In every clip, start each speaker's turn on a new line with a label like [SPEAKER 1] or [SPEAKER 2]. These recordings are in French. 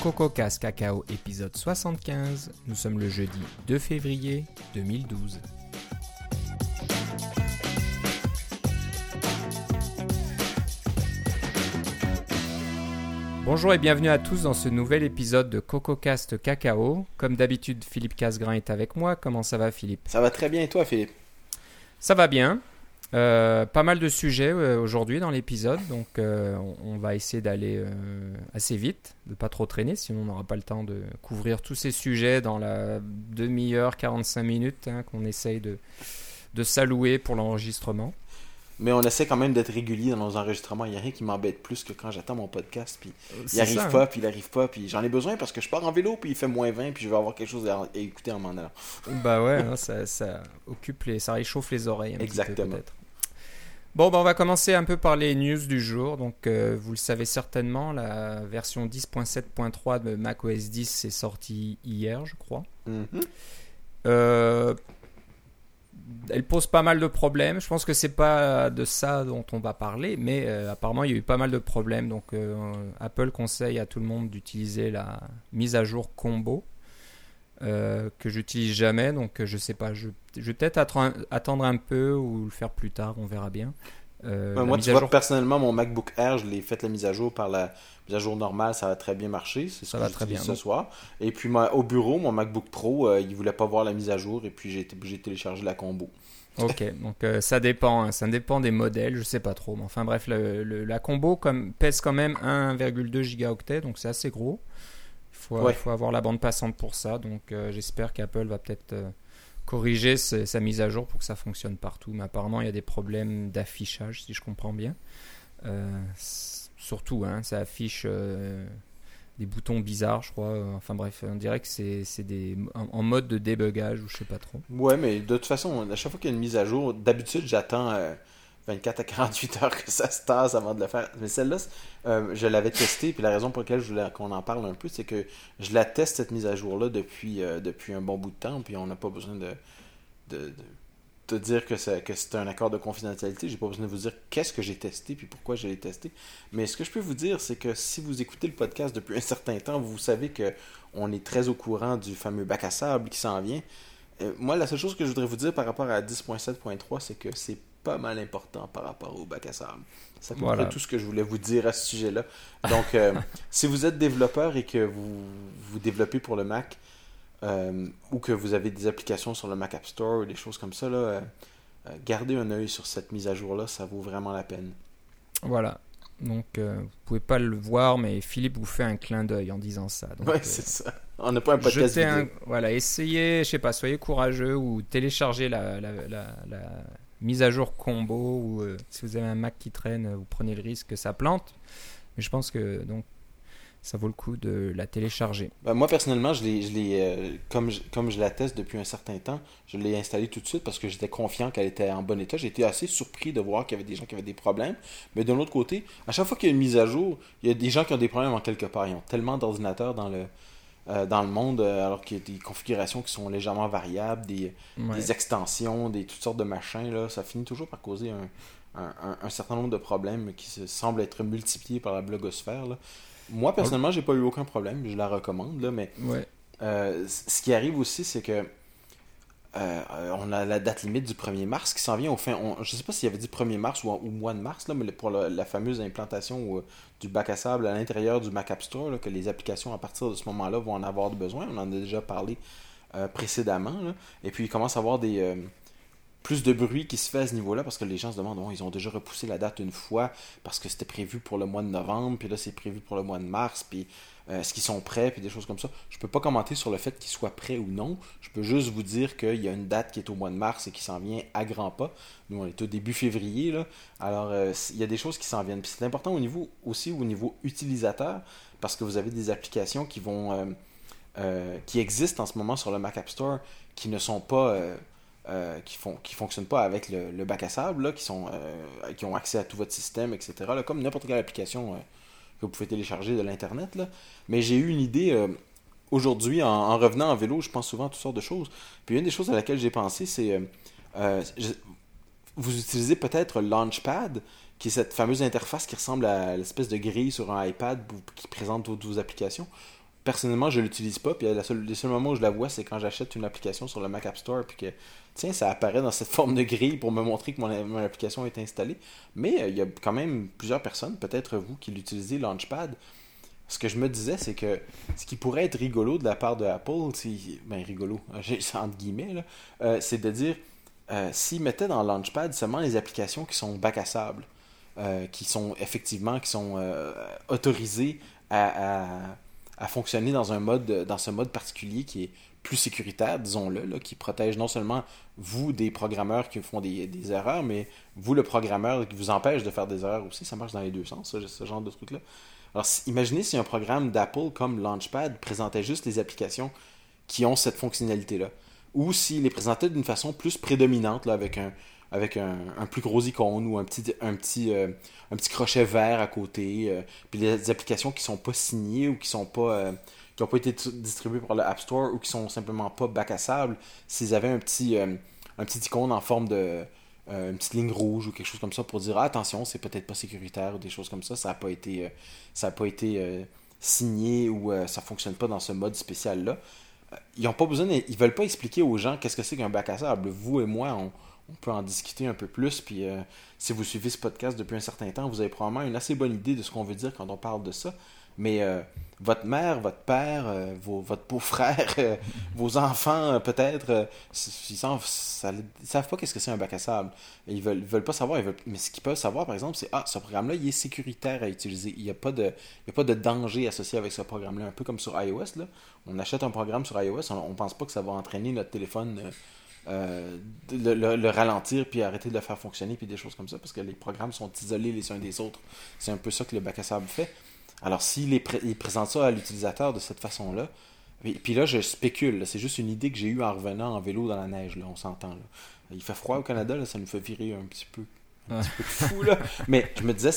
[SPEAKER 1] CocoCast Cacao épisode 75. Nous sommes le jeudi 2 février 2012. Bonjour et bienvenue à tous dans ce nouvel épisode de CocoCast Cacao. Comme d'habitude, Philippe Casgrain est avec moi. Comment ça va Philippe?
[SPEAKER 2] Ça va très bien et toi Philippe?
[SPEAKER 1] Ça va bien. Euh, pas mal de sujets euh, aujourd'hui dans l'épisode, donc euh, on, on va essayer d'aller assez vite, de pas trop traîner, sinon on n'aura pas le temps de couvrir tous ces sujets dans la demi-heure, 45 minutes hein, qu'on essaye de, de s'allouer pour l'enregistrement.
[SPEAKER 2] Mais on essaie quand même d'être régulier dans nos enregistrements. Il n'y a rien qui m'embête plus que quand j'attends mon podcast, puis il arrive
[SPEAKER 1] ça,
[SPEAKER 2] pas,
[SPEAKER 1] hein.
[SPEAKER 2] puis il arrive pas, puis j'en ai besoin parce que je pars en vélo, puis il fait moins 20, puis je vais avoir quelque chose à, écouter en m'en allant.
[SPEAKER 1] Bah ouais, hein, ça, ça occupe les, ça réchauffe les oreilles. Un petit peu,
[SPEAKER 2] Exactement.
[SPEAKER 1] Bon, bah, on va commencer un peu par les news du jour. Donc, euh, vous le savez certainement, la version 10.7.3 de macOS 10 est sortie hier, je crois.
[SPEAKER 2] Mhm.
[SPEAKER 1] Euh, elle pose pas mal de problèmes. Je pense que c'est pas de ça dont on va parler, mais euh, apparemment il y a eu pas mal de problèmes. Donc Apple conseille à tout le monde d'utiliser la mise à jour combo euh, que j'utilise jamais. Donc euh, je sais pas, je, je vais peut-être attendre, un peu ou le faire plus tard. On verra bien. Euh,
[SPEAKER 2] Ouais, moi, tu vois,
[SPEAKER 1] jour-
[SPEAKER 2] personnellement, mon MacBook Air, je l'ai fait la mise à jour par la mise à jour normale, ça va très bien marcher. C'est ce
[SPEAKER 1] Ça
[SPEAKER 2] que
[SPEAKER 1] va très bien.
[SPEAKER 2] ce soir. Et puis, au bureau, mon MacBook Pro, euh, il voulait pas voir la mise à jour, et puis j'ai j'ai téléchargé la combo.
[SPEAKER 1] Ok, donc euh, ça dépend, hein, ça dépend des modèles, je sais pas trop. Mais enfin bref, le- le- la combo comme, pèse quand même 1,2 gigaoctets, donc c'est assez gros. Il faut,
[SPEAKER 2] Ouais.
[SPEAKER 1] faut avoir la bande passante pour ça, donc euh, j'espère qu'Apple va peut-être euh, corriger sa mise à jour pour que ça fonctionne partout. Mais apparemment, il y a des problèmes d'affichage, si je comprends bien. Euh, surtout, hein, ça affiche des boutons bizarres, je crois. Enfin bref, on dirait que c'est des en, mode de débugage ou je sais pas trop.
[SPEAKER 2] Ouais, mais de toute façon, à chaque fois qu'il y a une mise à jour, d'habitude, j'attends 24 à 48 heures que ça se tasse avant de le faire. Mais celle-là, euh, je l'avais testée, puis la raison pour laquelle je voulais qu'on en parle un peu, c'est que je la teste, cette mise à jour-là, depuis, euh, depuis un bon bout de temps, puis on n'a pas besoin de, de, de dire que c'est que c'est un accord de confidentialité. J'ai pas besoin de vous dire qu'est-ce que j'ai testé, puis pourquoi je l'ai testé. Mais ce que je peux vous dire, c'est que si vous écoutez le podcast depuis un certain temps, vous savez que on est très au courant du fameux bac à sable qui s'en vient. Euh, moi, la seule chose que je voudrais vous dire par rapport à 10.7.3, c'est que c'est pas mal important par rapport au bac à sable. C'est à peu
[SPEAKER 1] Voilà.
[SPEAKER 2] près tout ce que je voulais vous dire à ce sujet-là. Donc, euh, si vous êtes développeur et que vous, vous développez pour le Mac, euh, ou que vous avez des applications sur le Mac App Store ou des choses comme ça, là, euh, gardez un œil sur cette mise à jour-là, ça vaut vraiment la peine.
[SPEAKER 1] Voilà. Donc, vous pouvez pas le voir, mais Philippe vous fait un clin d'œil en disant ça. Donc,
[SPEAKER 2] Ouais, c'est ça. On n'a pas un podcast
[SPEAKER 1] un- voilà, essayez, je sais pas, soyez courageux ou téléchargez la, la, la- la mise à jour combo ou euh, si vous avez un Mac qui traîne, euh, vous prenez le risque que ça plante. Mais je pense que donc ça vaut le coup de la télécharger.
[SPEAKER 2] Ben, moi, personnellement, je l'ai, euh, comme, je, comme je la teste depuis un certain temps, je l'ai installée tout de suite parce que j'étais confiant qu'elle était en bon état. Été assez surpris de voir qu'il y avait des gens qui avaient des problèmes. Mais d'un autre côté, à chaque fois qu'il y a une mise à jour, il y a des gens qui ont des problèmes en quelque part. Ils ont tellement d'ordinateurs dans le, euh, dans le monde, euh, alors qu'il y a des configurations qui sont légèrement variables, des,
[SPEAKER 1] Ouais.
[SPEAKER 2] des extensions, des toutes sortes de machins. Là, ça finit toujours par causer un, un, un- un certain nombre de problèmes qui se, semblent être multipliés par la blogosphère. là. Moi, personnellement, j'ai pas eu aucun problème. Je la recommande, là, mais
[SPEAKER 1] Ouais.
[SPEAKER 2] euh, ce qui arrive aussi, c'est que euh, on a la date limite du 1er mars qui s'en vient au fin. Je sais pas s'il avait dit 1er mars ou, mois de mars, mais pour la fameuse implantation euh, du bac à sable à l'intérieur du Mac Store, que les applications à partir de ce moment-là vont en avoir besoin. On en a déjà parlé euh, précédemment. Et puis il commence à avoir des. plus de bruit qui se fait à ce niveau-là parce que les gens se demandent bon, ils ont déjà repoussé la date une fois parce que c'était prévu pour le mois de novembre, puis là c'est prévu pour le mois de mars, puis euh, est-ce qu'ils sont prêts, puis des choses comme ça. Je peux pas commenter sur le fait qu'ils soient prêts ou non. Je peux juste vous dire qu'il y a une date qui est au mois de mars et qui s'en vient à grands pas. Nous, on est au début février, là. Alors, euh, il y a des choses qui s'en viennent. Puis c'est important au niveau aussi au niveau utilisateur parce que vous avez des applications qui vont euh, qui existent en ce moment sur le Mac App Store qui ne sont pas qui font qui fonctionnent pas avec le, bac à sable là, qui sont euh, qui ont accès à tout votre système etc là, comme n'importe quelle application que vous pouvez télécharger de l'internet mais j'ai eu une idée euh, aujourd'hui en, en revenant en vélo je pense souvent à toutes sortes de choses. Puis une des choses à laquelle j'ai pensé c'est euh, euh, vous utilisez peut-être Launchpad qui est cette fameuse interface qui ressemble à l'espèce de grille sur un iPad qui présente vos applications personnellement, je l'utilise pas. Puis la seule, les seuls moments où je la vois, c'est quand j'achète une application sur le Mac App Store. Puis que, tiens, ça apparaît dans cette forme de grille pour me montrer que mon, mon application est installée. Mais euh, il y a quand même plusieurs personnes, peut-être vous, qui l'utilisez, Launchpad. Ce que je me disais, c'est que ce qui pourrait être rigolo de la part de Apple, ben rigolo, entre guillemets, là, euh, c'est de dire euh, s'ils mettaient dans Launchpad seulement les applications qui sont bac à sable, euh, qui sont effectivement qui sont autorisées à, à fonctionner dans un mode dans ce mode particulier qui est plus sécuritaire, disons-le, qui protège non seulement vous des programmeurs qui font des, erreurs, mais vous le programmeur qui vous empêche de faire des erreurs aussi. Ça marche dans les deux sens, ce, genre de truc-là. Alors imaginez si un programme d'Apple comme Launchpad présentait juste les applications qui ont cette fonctionnalité-là. Ou s'il les présentait d'une façon plus prédominante, là, avec un, avec un, plus gros icône ou un petit, un petit, euh, un petit crochet vert à côté. Euh, puis des applications qui sont pas signées ou qui sont pas euh, qui n'ont pas été distribuées par le App Store ou qui sont simplement pas bac à sable, s'ils avaient un petit, un petit icône en forme de une petite ligne rouge ou quelque chose comme ça pour dire ah, attention, c'est peut-être pas sécuritaire ou des choses comme ça, ça n'a pas été, ça a pas été signé ou ça fonctionne pas dans ce mode spécial là. Ils ont pas besoin, ils veulent pas expliquer aux gens qu'est-ce que c'est qu'un bac à sable. Vous et moi, on, on peut en discuter un peu plus. Puis euh, si vous suivez ce podcast depuis un certain temps, vous avez probablement une assez bonne idée de ce qu'on veut dire quand on parle de ça. Mais euh, votre mère, votre père, euh, votre beau-frère, vos enfants, peut-être, ils savent, savent pas qu'est-ce que c'est un bac à sable. Ils veulent, veulent pas savoir. mais ce qu'ils peuvent savoir, par exemple, c'est Ah, ce programme-là, il est sécuritaire à utiliser. Il n'y a, pas de, a pas de danger associé avec ce programme-là. Un peu comme sur iOS. Là. On achète un programme sur iOS, on ne pense pas que ça va entraîner notre téléphone euh, le, ralentir puis arrêter de le faire fonctionner puis des choses comme ça parce que les programmes sont isolés les uns des autres. C'est un peu ça que le bac à sable fait. Alors s'il il présente ça à l'utilisateur de cette façon-là, puis là je spécule, c'est juste une idée que j'ai eue en revenant en vélo dans la neige, là, on s'entend. Il fait froid au Canada, là, ça nous fait virer un petit peu, un petit peu fou. Là. Mais je me disais,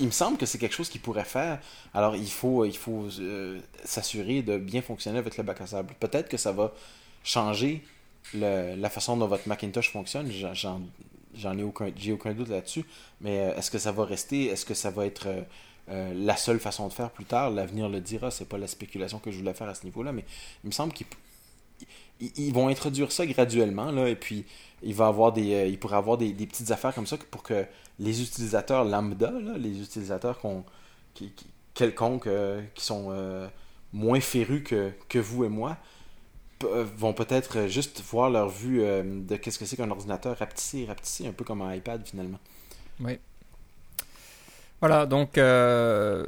[SPEAKER 2] il me semble que c'est quelque chose qu'il pourrait faire. Alors il faut, il faut euh, s'assurer de bien fonctionner avec le bac à sable. Peut-être que ça va changer la façon dont votre Macintosh fonctionne, j'en ai aucun, j'ai aucun doute là-dessus. Mais euh, est-ce que ça va rester? Est-ce que ça va être euh, euh, la seule façon de faire plus tard? L'avenir le dira. C'est pas la spéculation que je voulais faire à ce niveau-là, mais il me semble qu'ils vont introduire ça graduellement et puis il va avoir des, petites affaires comme ça pour que les utilisateurs lambda, les utilisateurs qui, quelconques qui sont moins férus que, vous et moi, vont peut-être euh, juste voir leur vue euh, de qu'est-ce que c'est qu'un ordinateur rapetisser, rapetisser, un peu comme un iPad finalement.
[SPEAKER 1] Oui. Voilà, donc que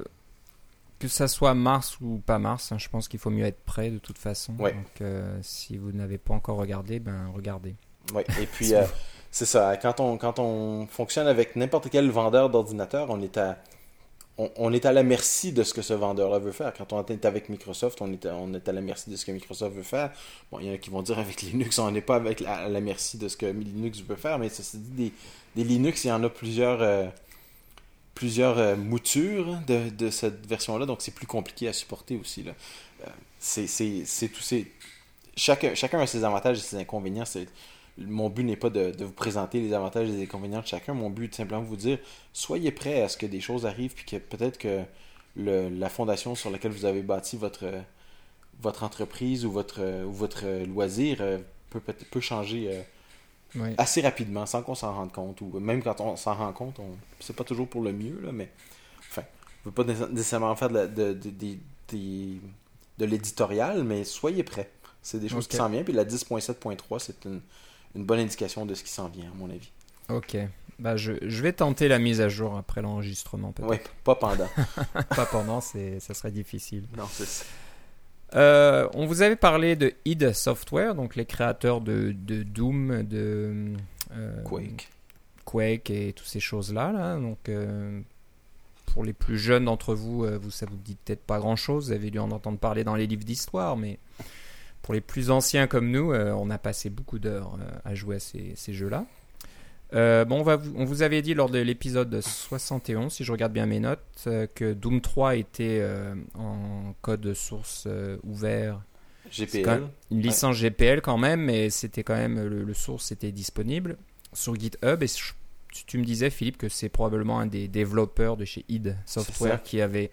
[SPEAKER 1] ça soit mars ou pas mars, hein, je pense qu'il faut mieux être prêt de toute façon. Donc si vous n'avez pas encore regardé, ben regardez.
[SPEAKER 2] Oui, et puis c'est ça, quand on, quand on fonctionne avec n'importe quel vendeur d'ordinateur, on est à on, est à la merci de ce que ce vendeur-là veut faire. Quand on est avec Microsoft, on est, à, la merci de ce que Microsoft veut faire. Bon, il y en a qui vont dire avec Linux, on n'est pas à la merci de ce que Linux veut faire, mais ceci dit, des, Linux, il y en a plusieurs, euh, plusieurs euh, moutures de, cette version-là, donc c'est plus compliqué à supporter aussi. Là. Euh, c'est tout. Chacun, chacun a ses avantages et ses inconvénients. C'est mon but n'est pas de, vous présenter les avantages et les inconvénients de chacun. Mon but est simplement de vous dire soyez prêts à ce que des choses arrivent, puis que peut-être que la fondation sur laquelle vous avez bâti votre, votre entreprise ou votre, ou votre loisir euh, peut, peut, changer euh, assez rapidement sans qu'on s'en rende compte. Ou même quand on s'en rend compte, on... c'est pas toujours pour le mieux, là, mais enfin, je ne veux pas nécessairement faire de, de, de, l'éditorial, mais soyez prêts. C'est des choses qui s'en viennent. Puis la 10.7.3, c'est une une bonne indication de ce qui s'en vient, à mon avis.
[SPEAKER 1] Ok. Bah, je, je, vais tenter la mise à jour après l'enregistrement, peut-être.
[SPEAKER 2] Oui, pas pendant.
[SPEAKER 1] pas pendant, ça serait difficile.
[SPEAKER 2] Non, c'est ça.
[SPEAKER 1] Euh, on vous avait parlé de id Software, donc les créateurs de, de Doom, de
[SPEAKER 2] euh, Quake.
[SPEAKER 1] Quake et toutes ces choses-là. Là. Donc, euh, pour les plus jeunes d'entre vous, vous, ça vous dit peut-être pas grand-chose. Vous avez dû en entendre parler dans les livres d'histoire, mais pour les plus anciens comme nous, euh, on a passé beaucoup d'heures euh, à jouer à ces, jeux-là. Euh, bon, on, va on, vous avait dit lors de l'épisode 71, si je regarde bien mes notes, que Doom 3 était en code source ouvert.
[SPEAKER 2] GPL.
[SPEAKER 1] Une licence GPL quand même, mais c'était quand même le, source était disponible sur GitHub. Et tu, me disais, Philippe, que c'est probablement un des développeurs de chez id Software qui avait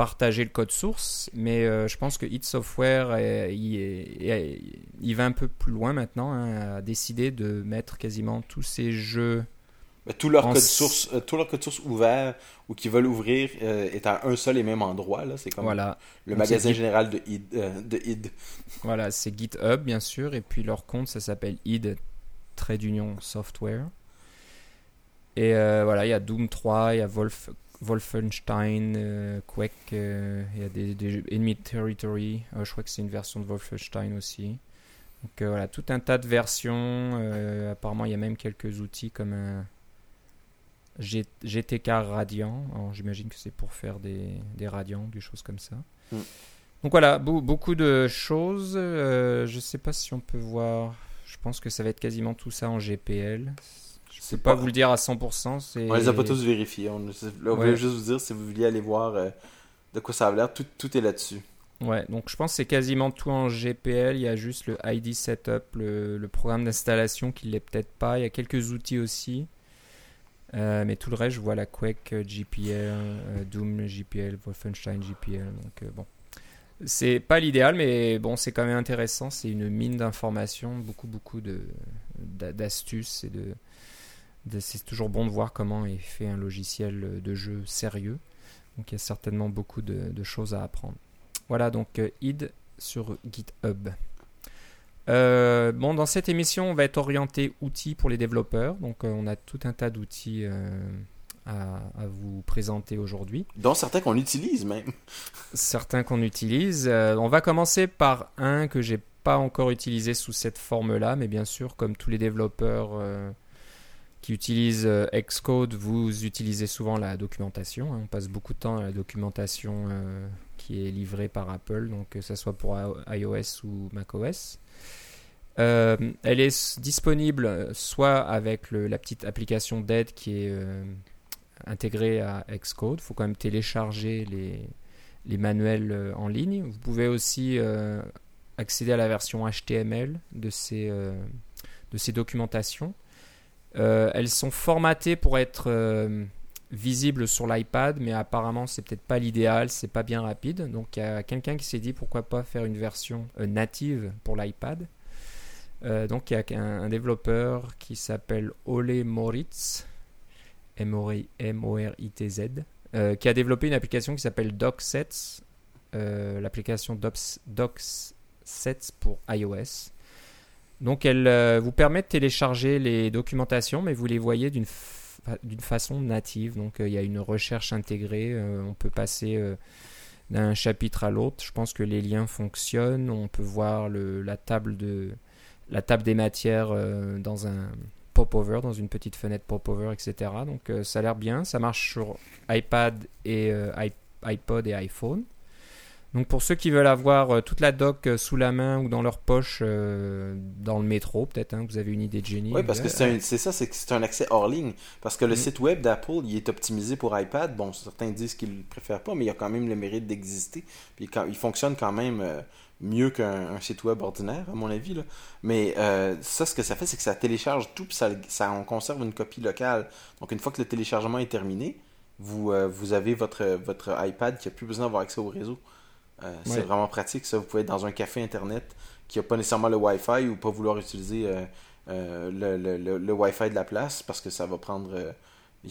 [SPEAKER 1] partager le code source, mais euh, je pense que id Software il, va un peu plus loin maintenant, hein, a décidé de mettre quasiment tous ces jeux.
[SPEAKER 2] tout leur, code source, euh, tout leur code source ouvert ou qui veulent ouvrir euh, est à un seul et même endroit. Là. C'est comme
[SPEAKER 1] voilà.
[SPEAKER 2] le magasin général de id, de id.
[SPEAKER 1] Voilà, c'est GitHub bien sûr, et puis leur compte ça s'appelle id Trade d'union software. Et voilà, il y a Doom 3, il y a Wolf, Wolfenstein, euh, Quake, euh, il y a des, des, Enemy Territory, euh, je crois que c'est une version de Wolfenstein aussi. Donc voilà, tout un tas de versions. apparemment, il y a même quelques outils comme un GTK Radiant. J'imagine que c'est pour faire des, des radiants, des choses comme ça. Mm. Donc voilà, beaucoup de choses. je ne sais pas si on peut voir. Je pense que ça va être quasiment tout ça en GPL. Peux pas, vous le dire à 100%.
[SPEAKER 2] On les a pas tous vérifiés. On, on juste vous dire si vous vouliez aller voir euh, de quoi ça a l'air. Tout, tout est là-dessus.
[SPEAKER 1] Ouais, donc je pense que c'est quasiment tout en GPL. Il y a juste le ID Setup, le, le programme d'installation qui l'est peut-être pas. Il y a quelques outils aussi. Euh, mais tout le reste, je vois la Quake euh, GPL, Doom GPL, Wolfenstein GPL. Donc bon. C'est pas l'idéal, mais bon, c'est quand même intéressant. C'est une mine d'informations, beaucoup, beaucoup d'astuces et de, c'est toujours bon de voir comment est fait un logiciel de jeu sérieux. Donc il y a certainement beaucoup de, choses à apprendre. Voilà donc euh, id sur GitHub. Euh, bon, dans cette émission, on va être orienté outils pour les développeurs. Donc, euh, on a tout un tas d'outils à, vous présenter aujourd'hui.
[SPEAKER 2] Dont certains qu'on utilise même.
[SPEAKER 1] certains qu'on utilise. on va commencer par un que j'ai pas encore utilisé sous cette forme-là, mais bien sûr, comme tous les développeurs qui utilise euh, Xcode, vous utilisez souvent la documentation. Hein. On passe beaucoup de temps à la documentation euh, qui est livrée par Apple, donc que ce soit pour iOS ou macOS. Euh, elle est disponible soit avec la petite application d'aide qui est intégrée à Xcode. Il faut quand même télécharger les, manuels en ligne. Vous pouvez aussi accéder à la version HTML de ces documentations. Euh, elles sont formatées pour être euh, visibles sur l'iPad, mais apparemment c'est peut-être pas l'idéal, c'est pas bien rapide. Donc il y a quelqu'un qui s'est dit pourquoi pas faire une version euh, native pour l'iPad. donc il y a un, développeur qui s'appelle Ole Moritz, M-O-R-I-T-Z, qui a développé une application qui s'appelle DocSets, l'application DocSets pour iOS. Donc elle euh, vous permet de télécharger les documentations, mais vous les voyez d'une façon native. Donc euh, il y a une recherche intégrée, euh, on peut passer d'un chapitre à l'autre. Je pense que les liens fonctionnent, on peut voir la, table de, la table des matières dans un pop-over, dans une petite fenêtre pop-over, etc. Donc ça a l'air bien, ça marche sur iPad et iPod et iPhone. Donc pour ceux qui veulent avoir euh, toute la doc euh, sous la main ou dans leur poche euh, dans le métro, peut-être, hein, vous avez une idée de génie.
[SPEAKER 2] Oui, parce que c'est ça, c'est que c'est un accès hors ligne. Parce que le mm. site web d'Apple, il est optimisé pour iPad. Bon, certains disent qu'ils ne le préfèrent pas, mais il a quand même le mérite d'exister. Puis il fonctionne quand même mieux qu'un site web ordinaire, à mon avis. Là. Mais ça, ce que ça fait, c'est que ça télécharge tout, puis ça, ça on conserve une copie locale. Donc une fois que le téléchargement est terminé, vous, vous avez votre, votre iPad qui n'a plus besoin d'avoir accès au réseau. Euh, c'est vraiment pratique, ça. Vous pouvez être dans un café Internet qui n'a pas nécessairement le Wi-Fi ou pas vouloir utiliser euh, euh, le, le, le, Wi-Fi de la place parce que ça va prendre.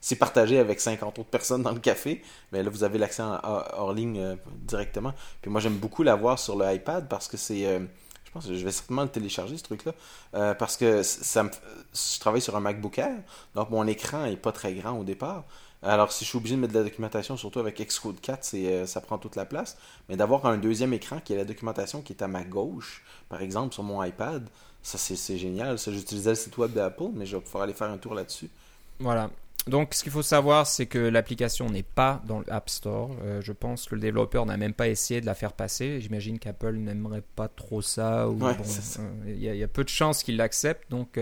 [SPEAKER 2] c'est partagé avec 50 autres personnes dans le café, mais là, vous avez l'accès hors ligne directement. Puis moi, j'aime beaucoup l'avoir sur le iPad parce que c'est. je pense que je vais certainement le télécharger, ce truc-là. parce que ça me, je travaille sur un MacBook Air, donc mon écran est pas très grand au départ. Alors, si je suis obligé de mettre de la documentation, surtout avec Xcode 4, c'est, euh, ça prend toute la place. Mais d'avoir un deuxième écran qui est la documentation qui est à ma gauche, par exemple, sur mon iPad, ça, c'est, génial. Ça, j'utilisais le site web d'Apple, mais je vais pouvoir aller faire un tour là-dessus.
[SPEAKER 1] Voilà. Donc, ce qu'il faut savoir, c'est que l'application n'est pas dans l'App Store. Euh, je pense que le développeur n'a même pas essayé de la faire passer. J'imagine qu'Apple n'aimerait pas trop ça. Euh, il y, y, a peu de chances qu'il l'accepte. Donc,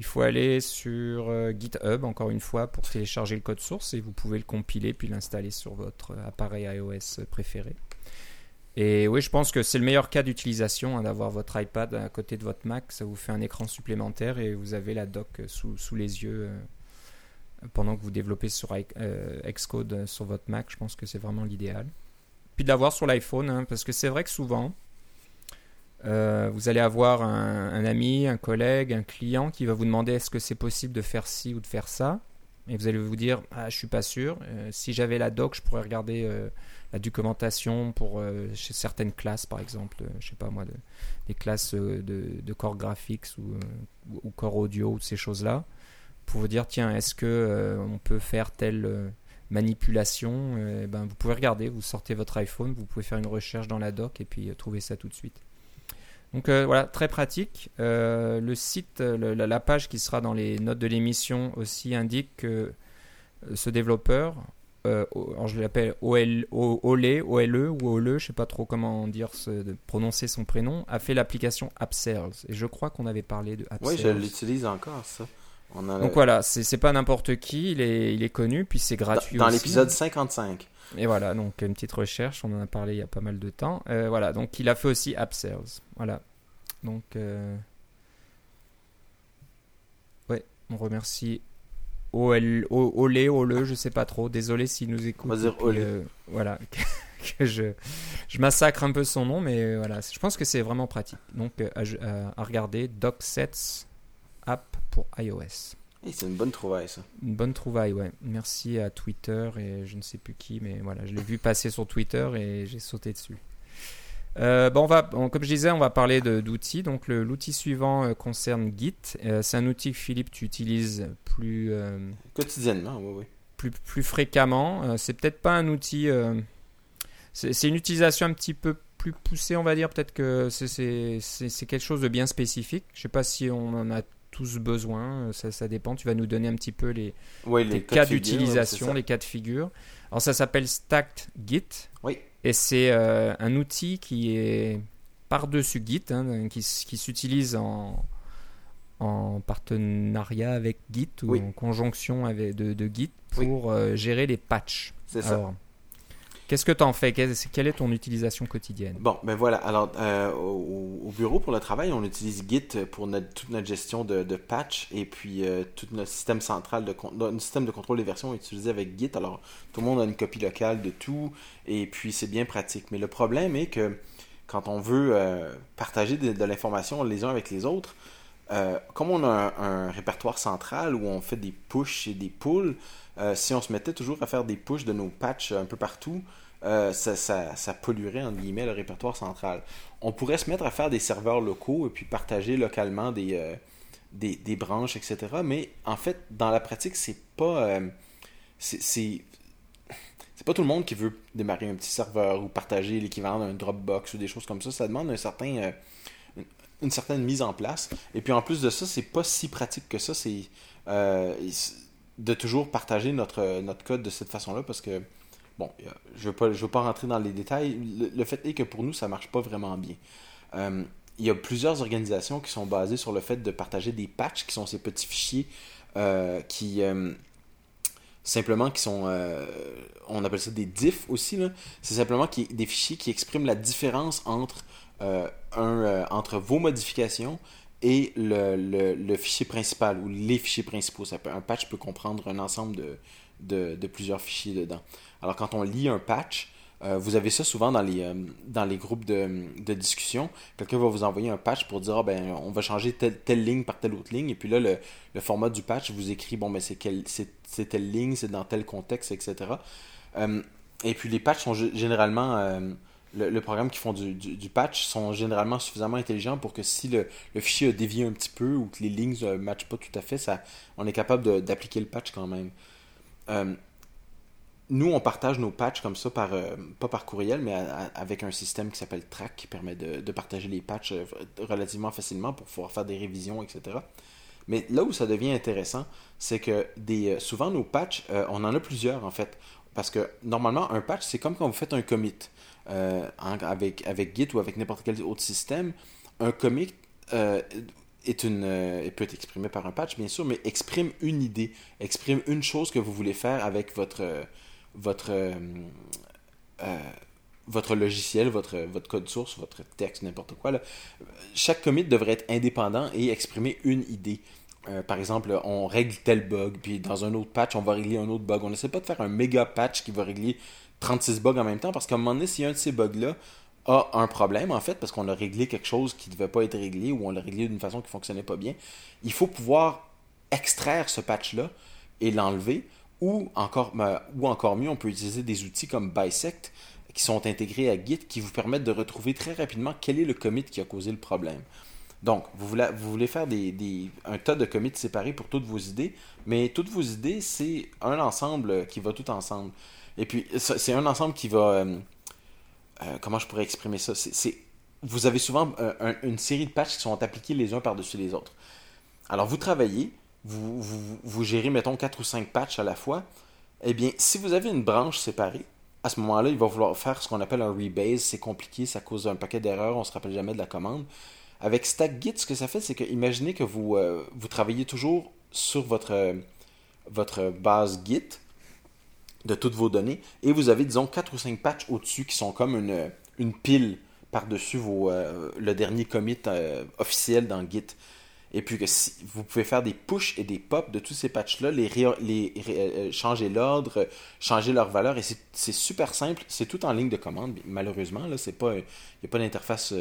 [SPEAKER 1] il faut aller sur euh, GitHub, encore une fois, pour télécharger le code source et vous pouvez le compiler puis l'installer sur votre appareil iOS préféré. Et oui, je pense que c'est le meilleur cas d'utilisation hein, d'avoir votre iPad à côté de votre Mac. Ça vous fait un écran supplémentaire et vous avez la doc sous, les yeux pendant que vous développez sur Xcode sur votre Mac. Je pense que c'est vraiment l'idéal. Puis de l'avoir sur l'iPhone, hein, parce que c'est vrai que souvent, vous allez avoir un, ami, un collègue, un client qui va vous demander est-ce que c'est possible de faire ci ou de faire ça. Et vous allez vous dire ah, je suis pas sûr. si j'avais la doc, je pourrais regarder la documentation pour euh, certaines classes, par exemple, euh, je sais pas moi, des classes euh, de, corps graphiques ou, ou, corps audio, ou ces choses-là, pour vous dire tiens, est-ce que on peut faire telle manipulation ben, Vous pouvez regarder, vous sortez votre iPhone, vous pouvez faire une recherche dans la doc et puis trouver ça tout de suite. Donc voilà, très pratique. le site, la, page qui sera dans les notes de l'émission aussi indique que ce développeur, euh, je l'appelle OL, OLE, OLE ou OLE, je sais pas trop comment dire prononcer son prénom, a fait l'application AppSales. Et je crois qu'on avait parlé de AppSales.
[SPEAKER 2] Oui, je l'utilise encore, ça.
[SPEAKER 1] Donc voilà, c'est pas n'importe qui, il est, il est connu, puis c'est gratuit
[SPEAKER 2] Dans, dans l'épisode 55.
[SPEAKER 1] Et voilà, donc une petite recherche, on en a parlé il y a pas mal de temps. Euh, voilà, donc il a fait aussi AppSales. Voilà. Donc. Euh... Ouais, on remercie OL, Olé, Ole, je sais pas trop. Désolé s'il nous écoute.
[SPEAKER 2] On va dire Olé.
[SPEAKER 1] voilà, que je, je massacre un peu son nom, mais voilà, je pense que c'est vraiment pratique. Donc euh, à, regarder, DocSets app pour iOS.
[SPEAKER 2] C'est une bonne trouvaille ça.
[SPEAKER 1] Une bonne trouvaille, ouais. Merci à Twitter et je ne sais plus qui, mais voilà, je l'ai vu passer sur Twitter et j'ai sauté dessus. Euh, bon, on va, comme je disais, on va parler d'outils. Donc, l'outil suivant euh, concerne Git. Euh, c'est un outil que Philippe, tu utilises plus
[SPEAKER 2] quotidiennement, oui, oui.
[SPEAKER 1] Plus, plus fréquemment. c'est peut-être pas un outil. c'est une utilisation un petit peu plus poussée, on va dire. Peut-être que c'est quelque chose de bien spécifique. Je sais pas si on en a tous besoin. Ça, ça dépend. Tu vas nous donner un petit peu les,
[SPEAKER 2] les,
[SPEAKER 1] cas d'utilisation, les cas de figure. Alors, ça s'appelle Stacked Git.
[SPEAKER 2] Oui.
[SPEAKER 1] Et c'est euh, un outil qui est par-dessus Git, hein, qui, s'utilise en, en partenariat avec Git ou en conjonction avec de, Git pour euh, gérer les patchs.
[SPEAKER 2] C'est ça.
[SPEAKER 1] Qu'est-ce que tu en fais Quelle est ton utilisation quotidienne?
[SPEAKER 2] Bon, ben voilà. Alors, euh, au, bureau pour le travail, on utilise Git pour toute notre gestion de, patch et puis euh, tout notre système central de notre système de contrôle des versions est utilisé avec Git. Alors, tout le monde a une copie locale de tout et puis c'est bien pratique. Mais le problème est que quand on veut euh, partager de, l'information les uns avec les autres, comme on a un, répertoire central où on fait des push et des pulls, si on se mettait toujours à faire des push de nos patchs un peu partout, euh, ça, polluerait en guillemets le répertoire central. On pourrait se mettre à faire des serveurs locaux et puis partager localement des, euh, des, branches, etc. Mais en fait, dans la pratique, c'est pas. Euh, c'est c'est pas tout le monde qui veut démarrer un petit serveur ou partager l'équivalent d'un Dropbox ou des choses comme ça. Ça demande un certain, une certaine mise en place. Et puis en plus de ça, c'est pas si pratique que ça. De toujours partager notre, notre code de cette façon-là parce que Bon, je ne veux, veux, pas rentrer dans les détails. Le, fait est que pour nous, ça ne marche pas vraiment bien. Euh, il y a plusieurs organisations qui sont basées sur le fait de partager des patchs, qui sont ces petits fichiers euh, qui euh, simplement qui sont on appelle ça des diffs aussi c'est simplement des fichiers qui expriment la différence entre un entre vos modifications et le, le, fichier principal ou les fichiers principaux ça peut, un patch peut comprendre un ensemble de, de, plusieurs fichiers dedans alors quand on lit un patch, euh, vous avez ça souvent dans les, euh, dans les groupes de, de discussion. Quelqu'un va vous envoyer un patch pour dire ah, ben, on va changer telle, telle, ligne par telle autre ligne. Et puis là, le, le format du patch vous écrit bon, ben, c'est, c'est, telle ligne, c'est dans tel contexte, etc. Euh, et puis les patchs sont généralement. Le, programme qui font du, patch sont généralement suffisamment intelligents pour que si le, fichier a dévié un petit peu ou que les lignes ne matchent pas tout à fait, ça, on est capable d'appliquer le patch quand même nous, on partage nos patchs comme ça, par, euh, pas par courriel, mais avec un système qui s'appelle Track qui permet de, partager les patchs euh, relativement facilement pour pouvoir faire des révisions, etc. Mais là où ça devient intéressant, c'est que des, euh, souvent nos patchs, on en a plusieurs en fait. Parce que normalement, un patch, c'est comme quand vous faites un commit avec, avec Git ou avec n'importe quel autre système. Un commit est une, peut être exprimé par un patch, bien sûr, mais exprime une idée, exprime une chose que vous voulez faire avec votre votre, euh, euh, votre logiciel, votre, votre code source, votre texte, n'importe quoi. Chaque commit devrait être indépendant et exprimer une idée. euh, par exemple, on règle tel bug, puis dans un autre patch, on va régler un autre bug. On n'essaie pas de faire un méga patch qui va régler 36 bugs en même temps, parce qu'à un moment donné, si un de ces bugs-là a un problème, en fait, parce qu'on a réglé quelque chose qui ne devait pas être réglé, ou on l'a réglé d'une façon qui ne fonctionnait pas bien, il faut pouvoir extraire ce patch-là et l'enlever, ou encore, euh, ou encore mieux, on peut utiliser des outils comme Bisect, qui sont intégrés à Git, qui vous permettent de retrouver très rapidement quel est le commit qui a causé le problème. Donc, vous voulez, faire un tas de commits séparés pour toutes vos idées, mais toutes vos idées, c'est un ensemble qui va tout ensemble. Et puis, c'est un ensemble qui va... Euh, euh, comment je pourrais exprimer ça? Vous avez souvent euh, une série de patchs qui sont appliqués les uns par-dessus les autres. Alors, vous travaillez, vous, gérez, mettons, 4 ou 5 patchs à la fois. Eh bien, si vous avez une branche séparée, à ce moment-là, il va vouloir faire ce qu'on appelle un rebase. C'est compliqué, ça cause un paquet d'erreurs, on ne se rappelle jamais de la commande. Avec StackGit, ce que ça fait, c'est que imaginez que vous, travaillez toujours sur votre base Git de toutes vos données et vous avez, disons, 4 ou 5 patchs au-dessus qui sont comme une, pile par-dessus euh, le dernier commit euh, officiel dans Git. Et puis que si, vous pouvez faire des push et des pop de tous ces patchs-là, les, les changer l'ordre, changer leur valeur. Et c'est super simple. C'est tout en ligne de commande. Malheureusement, il n'y a pas d'interface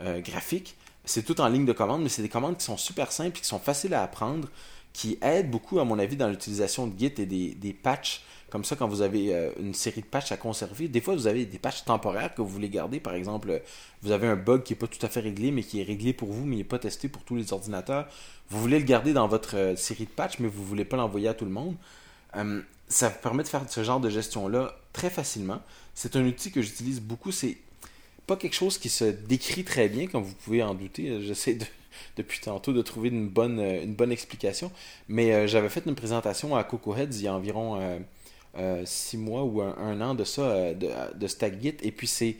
[SPEAKER 2] graphique c'est tout en ligne de commande, mais c'est des commandes qui sont super simples, qui sont faciles à apprendre, qui aident beaucoup, à mon avis, dans l'utilisation de Git et des, des patchs. Comme ça, quand vous avez euh, une série de patchs à conserver, des fois, vous avez des patchs temporaires que vous voulez garder. Par exemple, vous avez un bug qui n'est pas tout à fait réglé, mais qui est réglé pour vous, mais il n'est pas testé pour tous les ordinateurs. Vous voulez le garder dans votre euh, série de patchs, mais vous ne voulez pas l'envoyer à tout le monde. Euh, ça vous permet de faire ce genre de gestion-là très facilement. C'est un outil que j'utilise beaucoup. C'est pas quelque chose qui se décrit très bien, comme vous pouvez en douter. J'essaie depuis tantôt de trouver une bonne, une bonne explication. Mais euh, j'avais fait une présentation à Coco Heads il y a environ euh, euh, six mois ou un, an de ça, de, de StackGit. Et puis c'est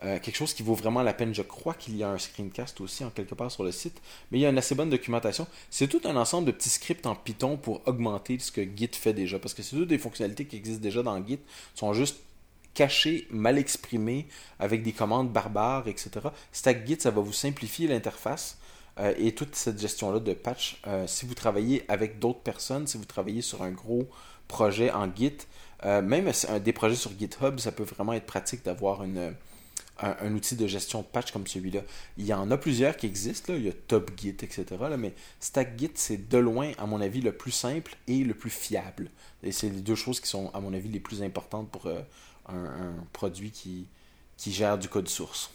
[SPEAKER 2] quelque chose qui vaut vraiment la peine. Je crois qu'il y a un screencast aussi en quelque part sur le site. Mais il y a une assez bonne documentation. C'est tout un ensemble de petits scripts en Python pour augmenter ce que Git fait déjà. Parce que c'est toutes des fonctionnalités qui existent déjà dans Git. sont juste caché, mal exprimé, avec des commandes barbares, etc. StackGit, ça va vous simplifier l'interface euh, et toute cette gestion-là de patch. Euh, si vous travaillez avec d'autres personnes, si vous travaillez sur un gros projet en Git, euh, même des projets sur GitHub, ça peut vraiment être pratique d'avoir un, outil de gestion de patch comme celui-là. Il y en a plusieurs qui existent, là. il y a TopGit, etc. Là, mais StackGit, c'est de loin, à mon avis, le plus simple et le plus fiable. Et c'est les deux choses qui sont, à mon avis, les plus importantes pour un, produit qui, qui gère du code source.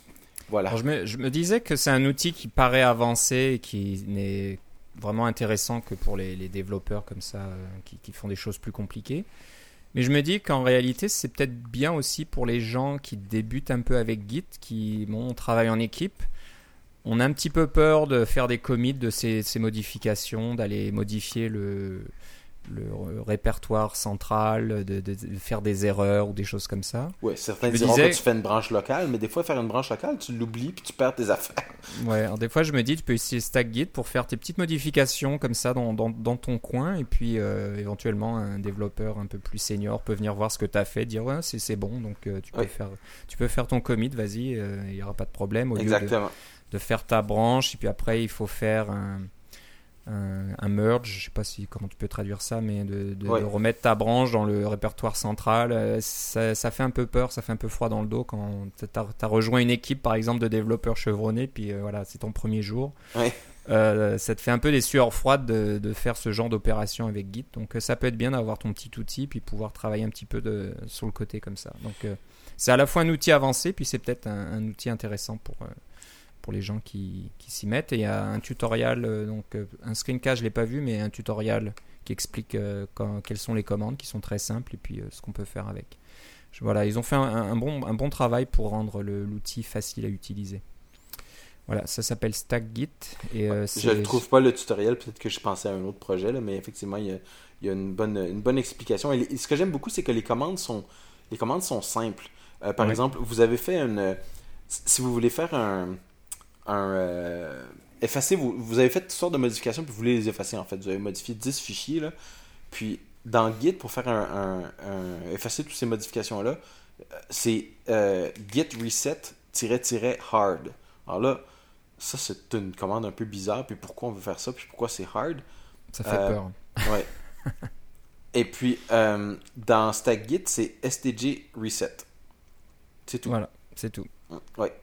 [SPEAKER 2] Voilà.
[SPEAKER 1] je, me, je, me, disais que c'est un outil qui paraît avancé et qui n'est vraiment intéressant que pour les, développeurs comme ça euh, qui, font des choses plus compliquées. Mais je me dis qu'en réalité, c'est peut-être bien aussi pour les gens qui débutent un peu avec Git, qui bon, on travaille en équipe. On a un petit peu peur de faire des commits de ces modifications, d'aller modifier le, le répertoire central, de, faire des erreurs ou des choses comme ça.
[SPEAKER 2] Oui, certains diront que tu fais une branche locale, mais des fois, faire une branche locale, tu l'oublies puis tu perds tes affaires.
[SPEAKER 1] Ouais, alors des fois, je me dis, tu peux utiliser StackGit pour faire tes petites modifications comme ça dans, dans, ton coin, et puis euh, éventuellement, un développeur un peu plus senior peut venir voir ce que tu as fait, dire, ouais, c'est bon, donc euh, tu, peux faire, tu peux faire ton commit, vas-y, euh, il n'y aura pas de problème. Au
[SPEAKER 2] Exactement.
[SPEAKER 1] Lieu de, de, faire ta branche, et puis après, il faut faire un un, merge, je sais pas si comment tu peux traduire ça, mais de, remettre ta branche dans le répertoire central, euh, ça, fait un peu peur, ça fait un peu froid dans le dos quand tu as, rejoint une équipe par exemple de développeurs chevronnés, puis euh, voilà, c'est ton premier jour. Euh, ça te fait un peu des sueurs froides de, faire ce genre d'opération avec Git, donc ça peut être bien d'avoir ton petit outil, puis pouvoir travailler un petit peu de, sur le côté comme ça. Donc c'est à la fois un outil avancé, puis c'est peut-être un, un, outil intéressant pour pour les gens qui, qui s'y mettent. Et il y a un tutoriel, euh, donc euh, un screencast, je l'ai pas vu, mais un tutoriel qui explique euh, quelles sont les commandes, qui sont très simples, et puis ce qu'on peut faire avec. voilà, ils ont fait un, bon, un bon travail pour rendre l'outil facile à utiliser. Voilà, ça s'appelle StackGit. Et,
[SPEAKER 2] je ne trouve pas le tutoriel, peut-être que je pensais à un autre projet, là, mais effectivement, il y a, il y a une, bonne, une bonne explication. Et, ce que j'aime beaucoup, c'est que les commandes sont, les commandes sont simples. par exemple, vous avez fait une. Si vous voulez faire un, un euh, effacer, vous, vous, avez fait toutes sortes de modifications, puis vous voulez les effacer en fait. Vous avez modifié 10 fichiers, là, puis dans Git, pour faire un, un, effacer toutes ces modifications-là, euh, c'est euh, git reset-hard. Alors là, ça c'est une commande un peu bizarre, puis pourquoi on veut faire ça, puis pourquoi c'est hard?
[SPEAKER 1] Ça fait
[SPEAKER 2] Euh,
[SPEAKER 1] peur.
[SPEAKER 2] Ouais. Et puis, euh, dans StackGit, c'est STG Reset. C'est tout.
[SPEAKER 1] Voilà, c'est tout.
[SPEAKER 2] Ouais.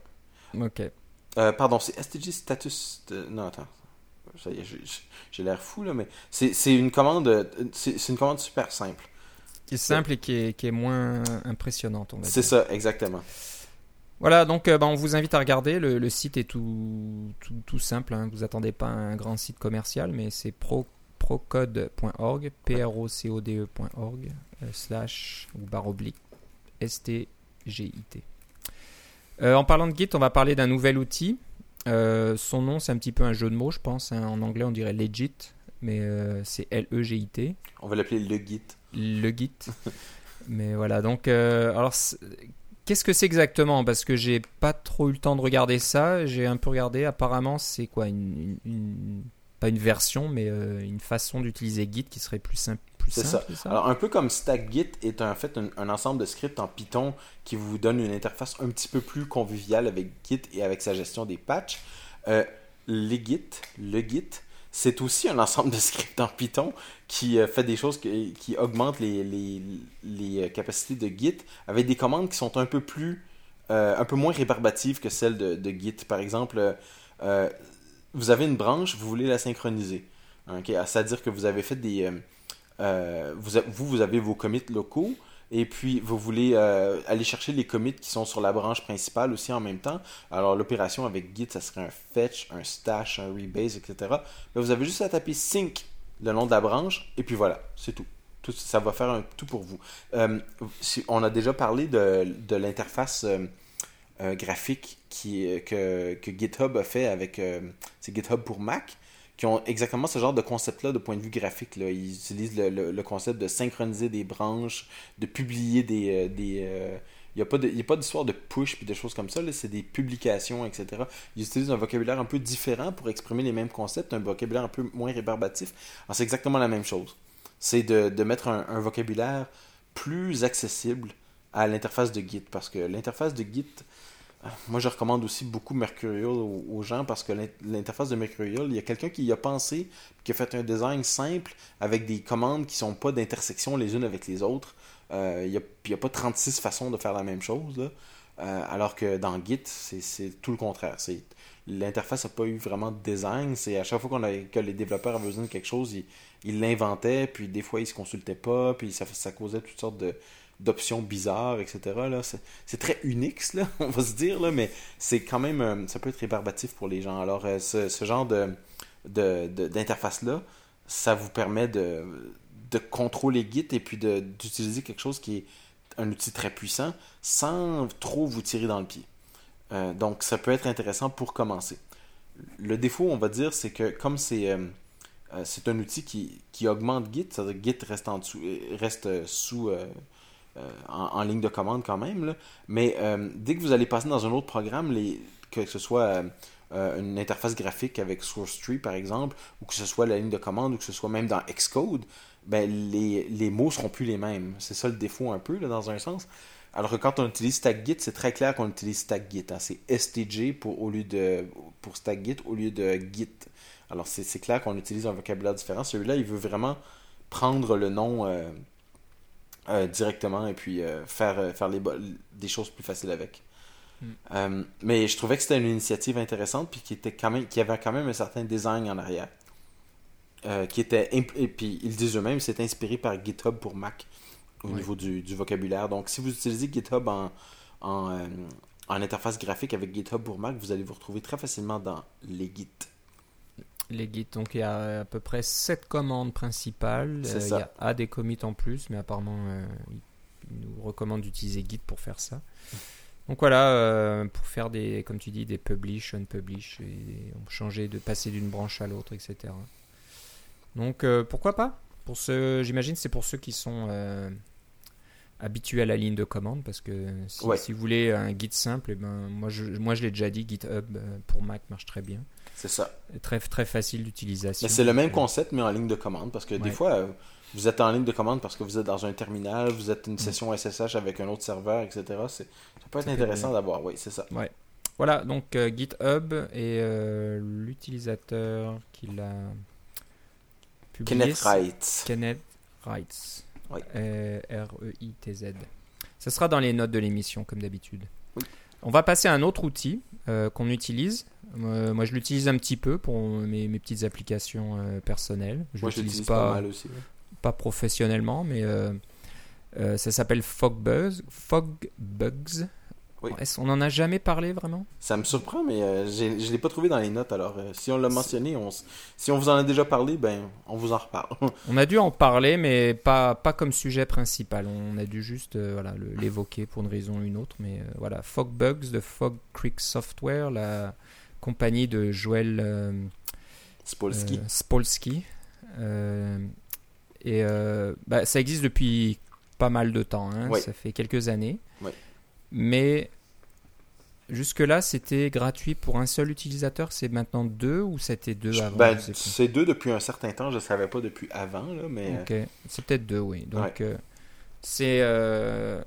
[SPEAKER 1] Ok.
[SPEAKER 2] Euh, pardon, c'est STG Status. de- Non, attends. Ça y est, j'ai- l'air fou, là, mais c'est c'est une commande. euh, C'est c'est une commande super simple.
[SPEAKER 1] Qui est simple et qui est, qui est moins impressionnante, on va
[SPEAKER 2] C'est
[SPEAKER 1] dire.
[SPEAKER 2] ça, exactement.
[SPEAKER 1] Voilà, donc euh, bah, on vous invite à regarder. Le, le site est tout, tout, tout simple. Hein. Vous attendez pas un grand site commercial, mais c'est pro, procode.org, p-r-o-c-o-d-e.org, euh, slash ou barre oblique S-T-G-I-T. Euh, en parlant de Git, on va parler d'un nouvel outil. Euh, son nom, c'est un petit peu un jeu de mots, je pense. hein. En anglais, on dirait Legit, mais euh, c'est L-E-G-I-T.
[SPEAKER 2] On va l'appeler le Git.
[SPEAKER 1] Le Git. Mais voilà, donc, alors, qu'est-ce que c'est exactement? Parce que j'ai pas trop eu le temps de regarder ça. J'ai un peu regardé. Apparemment, c'est quoi? Une, une- une- Pas une version, mais une façon d'utiliser Git qui serait plus simple. Plus
[SPEAKER 2] C'est
[SPEAKER 1] simple,
[SPEAKER 2] ça.
[SPEAKER 1] c'est ça
[SPEAKER 2] Alors, un peu comme StackGit est en fait un, un ensemble de scripts en Python qui vous donne une interface un petit peu plus conviviale avec Git et avec sa gestion des patchs. Euh, les Git, le Git, c'est aussi un ensemble de scripts en Python qui euh, fait des choses qui, qui augmentent les, les, les, euh, capacités de Git avec des commandes qui sont un peu plus, euh, un peu moins rébarbatives que celles de, de Git. Par exemple, euh, vous avez une branche, vous voulez la synchroniser. Ok, C'est-à-dire que vous avez fait des, euh, vous, vous, avez vos commits locaux et puis vous voulez euh, aller chercher les commits qui sont sur la branche principale aussi en même temps. Alors l'opération avec Git, ça serait un fetch, un stash, un rebase, etc. Mais vous avez juste à taper sync le nom de la branche et puis voilà, c'est tout. Ça va faire un, tout pour vous. Euh, on a déjà parlé de, l'interface graphique que, que GitHub a fait avec c'est GitHub pour Mac qui ont exactement ce genre de concept-là de point de vue graphique. Là. Ils utilisent le, le- concept de synchroniser des branches, de publier des... euh, des euh, il n'y a pas d'histoire de push puis de choses comme ça. C'est des publications, etc. Ils utilisent un vocabulaire un peu différent pour exprimer les mêmes concepts, un vocabulaire un peu moins rébarbatif. C'est exactement la même chose. C'est de, de mettre un, vocabulaire plus accessible à l'interface de Git. Parce que l'interface de Git, euh, moi je recommande aussi beaucoup Mercurial aux, gens parce que l'in- l'interface de Mercurial, il y a quelqu'un qui y a pensé, qui a fait un design simple avec des commandes qui sont pas d'intersection les unes avec les autres. Euh, il n'y a, pas 36 façons de faire la même chose. là. Euh, alors que dans Git, c'est tout le contraire. L'interface n'a pas eu vraiment de design. C'est à chaque fois qu'on a, que les développeurs avaient besoin de quelque chose, ils l'inventaient, puis des fois ils se consultaient pas, puis ça causait toutes sortes de d'options bizarres, etc. C'est, très Unix, là, on va se dire, mais c'est quand même, euh, ça peut être rébarbatif pour les gens. Alors, euh, ce, genre de, d'interface-là, ça vous permet de, contrôler Git et puis d'utiliser quelque chose qui est un outil très puissant sans trop vous tirer dans le pied. Euh, donc, ça peut être intéressant pour commencer. Le défaut, on va dire, c'est que comme c'est un outil qui, augmente Git, c'est-à-dire Git reste, en dessous, reste sous en, en ligne de commande quand même, là. mais euh, dès que vous allez passer dans un autre programme, que ce soit euh, euh, une interface graphique avec SourceTree par exemple, ou que ce soit la ligne de commande, ou que ce soit même dans Xcode, ben, les, les mots seront plus les mêmes. C'est ça le défaut un peu, dans un sens. Alors que quand on utilise StackGit, c'est très clair qu'on utilise StackGit. hein. C'est STG pour, au lieu de, pour StackGit au lieu de Git. Alors c'est clair qu'on utilise un vocabulaire différent. Celui-là, il veut vraiment prendre le nom euh, euh, directement et puis euh, faire, euh, faire les, des choses plus faciles avec.
[SPEAKER 1] Mm.
[SPEAKER 2] Euh, mais je trouvais que c'était une initiative intéressante puis qui, était quand même, qui avait quand même un certain design en arrière. Qui était et puis ils disent eux-mêmes c'est inspiré par GitHub pour Mac au
[SPEAKER 1] Oui.
[SPEAKER 2] niveau du, du vocabulaire. Donc si vous utilisez GitHub en, en, en interface graphique avec GitHub pour Mac, vous allez vous retrouver très facilement dans les Git.
[SPEAKER 1] Les Git, donc il y a à peu près 7 commandes principales. Euh, il y a des commits en plus, mais apparemment euh, il, il nous recommande d'utiliser Git pour faire ça. Donc voilà, euh, pour faire des, comme tu dis, des publish, unpublish, et changer de passer d'une branche à l'autre, etc. Donc euh, pourquoi pas? Pour ceux, j'imagine, c'est pour ceux qui sont habitués à la ligne de commande, parce que si,
[SPEAKER 2] Ouais.
[SPEAKER 1] si vous voulez un Git simple, eh ben moi je, moi je l'ai déjà dit, GitHub pour Mac marche très bien,
[SPEAKER 2] C'est ça.
[SPEAKER 1] très très facile d'utilisation.
[SPEAKER 2] C'est le même
[SPEAKER 1] Euh,
[SPEAKER 2] concept, mais en ligne de commande. Parce que des
[SPEAKER 1] Ouais.
[SPEAKER 2] fois, euh, vous êtes en ligne de commande parce que vous êtes dans un terminal, vous êtes une session SSH avec un autre serveur, etc. C'est- Ça peut être
[SPEAKER 1] Ça
[SPEAKER 2] intéressant d'avoir. Oui, c'est ça.
[SPEAKER 1] Voilà, donc euh, GitHub et euh, l'utilisateur qui l'a publié.
[SPEAKER 2] Kenneth Wright.
[SPEAKER 1] Kenneth Wright.
[SPEAKER 2] Oui.
[SPEAKER 1] Euh, R-E-I-T-Z. Ça sera dans les notes de l'émission, comme d'habitude.
[SPEAKER 2] Oui.
[SPEAKER 1] On va passer à un autre outil euh, qu'on utilise. Euh, moi, je l'utilise un petit peu pour mes, mes petites applications euh, personnelles. Je
[SPEAKER 2] Moi, je
[SPEAKER 1] l'utilise pas,
[SPEAKER 2] pas mal aussi. ouais.
[SPEAKER 1] pas professionnellement, mais ça s'appelle Fogbuzz. Fogbugs?
[SPEAKER 2] Oui.
[SPEAKER 1] On n'en a jamais parlé vraiment?
[SPEAKER 2] Ça me surprend, mais euh, je l'ai pas trouvé dans les notes. Alors, euh, si on l'a mentionné, on, si on vous en a déjà parlé, ben, on vous en reparle.
[SPEAKER 1] On a dû en parler, mais pas, pas comme sujet principal. On a dû juste euh, voilà, l'évoquer pour une raison ou une autre. Mais voilà, Fogbugs de Fog Creek Software, la compagnie de Joël
[SPEAKER 2] Spolsky.
[SPEAKER 1] Spolsky. Et bah, ça existe depuis pas mal de temps. hein.
[SPEAKER 2] Oui.
[SPEAKER 1] Ça fait quelques années.
[SPEAKER 2] Oui.
[SPEAKER 1] Mais jusque-là, c'était gratuit pour un seul utilisateur. C'est maintenant deux ou c'était deux avant
[SPEAKER 2] ben, c'est deux depuis un certain temps. Je savais pas depuis avant, là, mais euh,
[SPEAKER 1] Ok, c'est peut-être deux, oui. Donc, euh, c'est euh,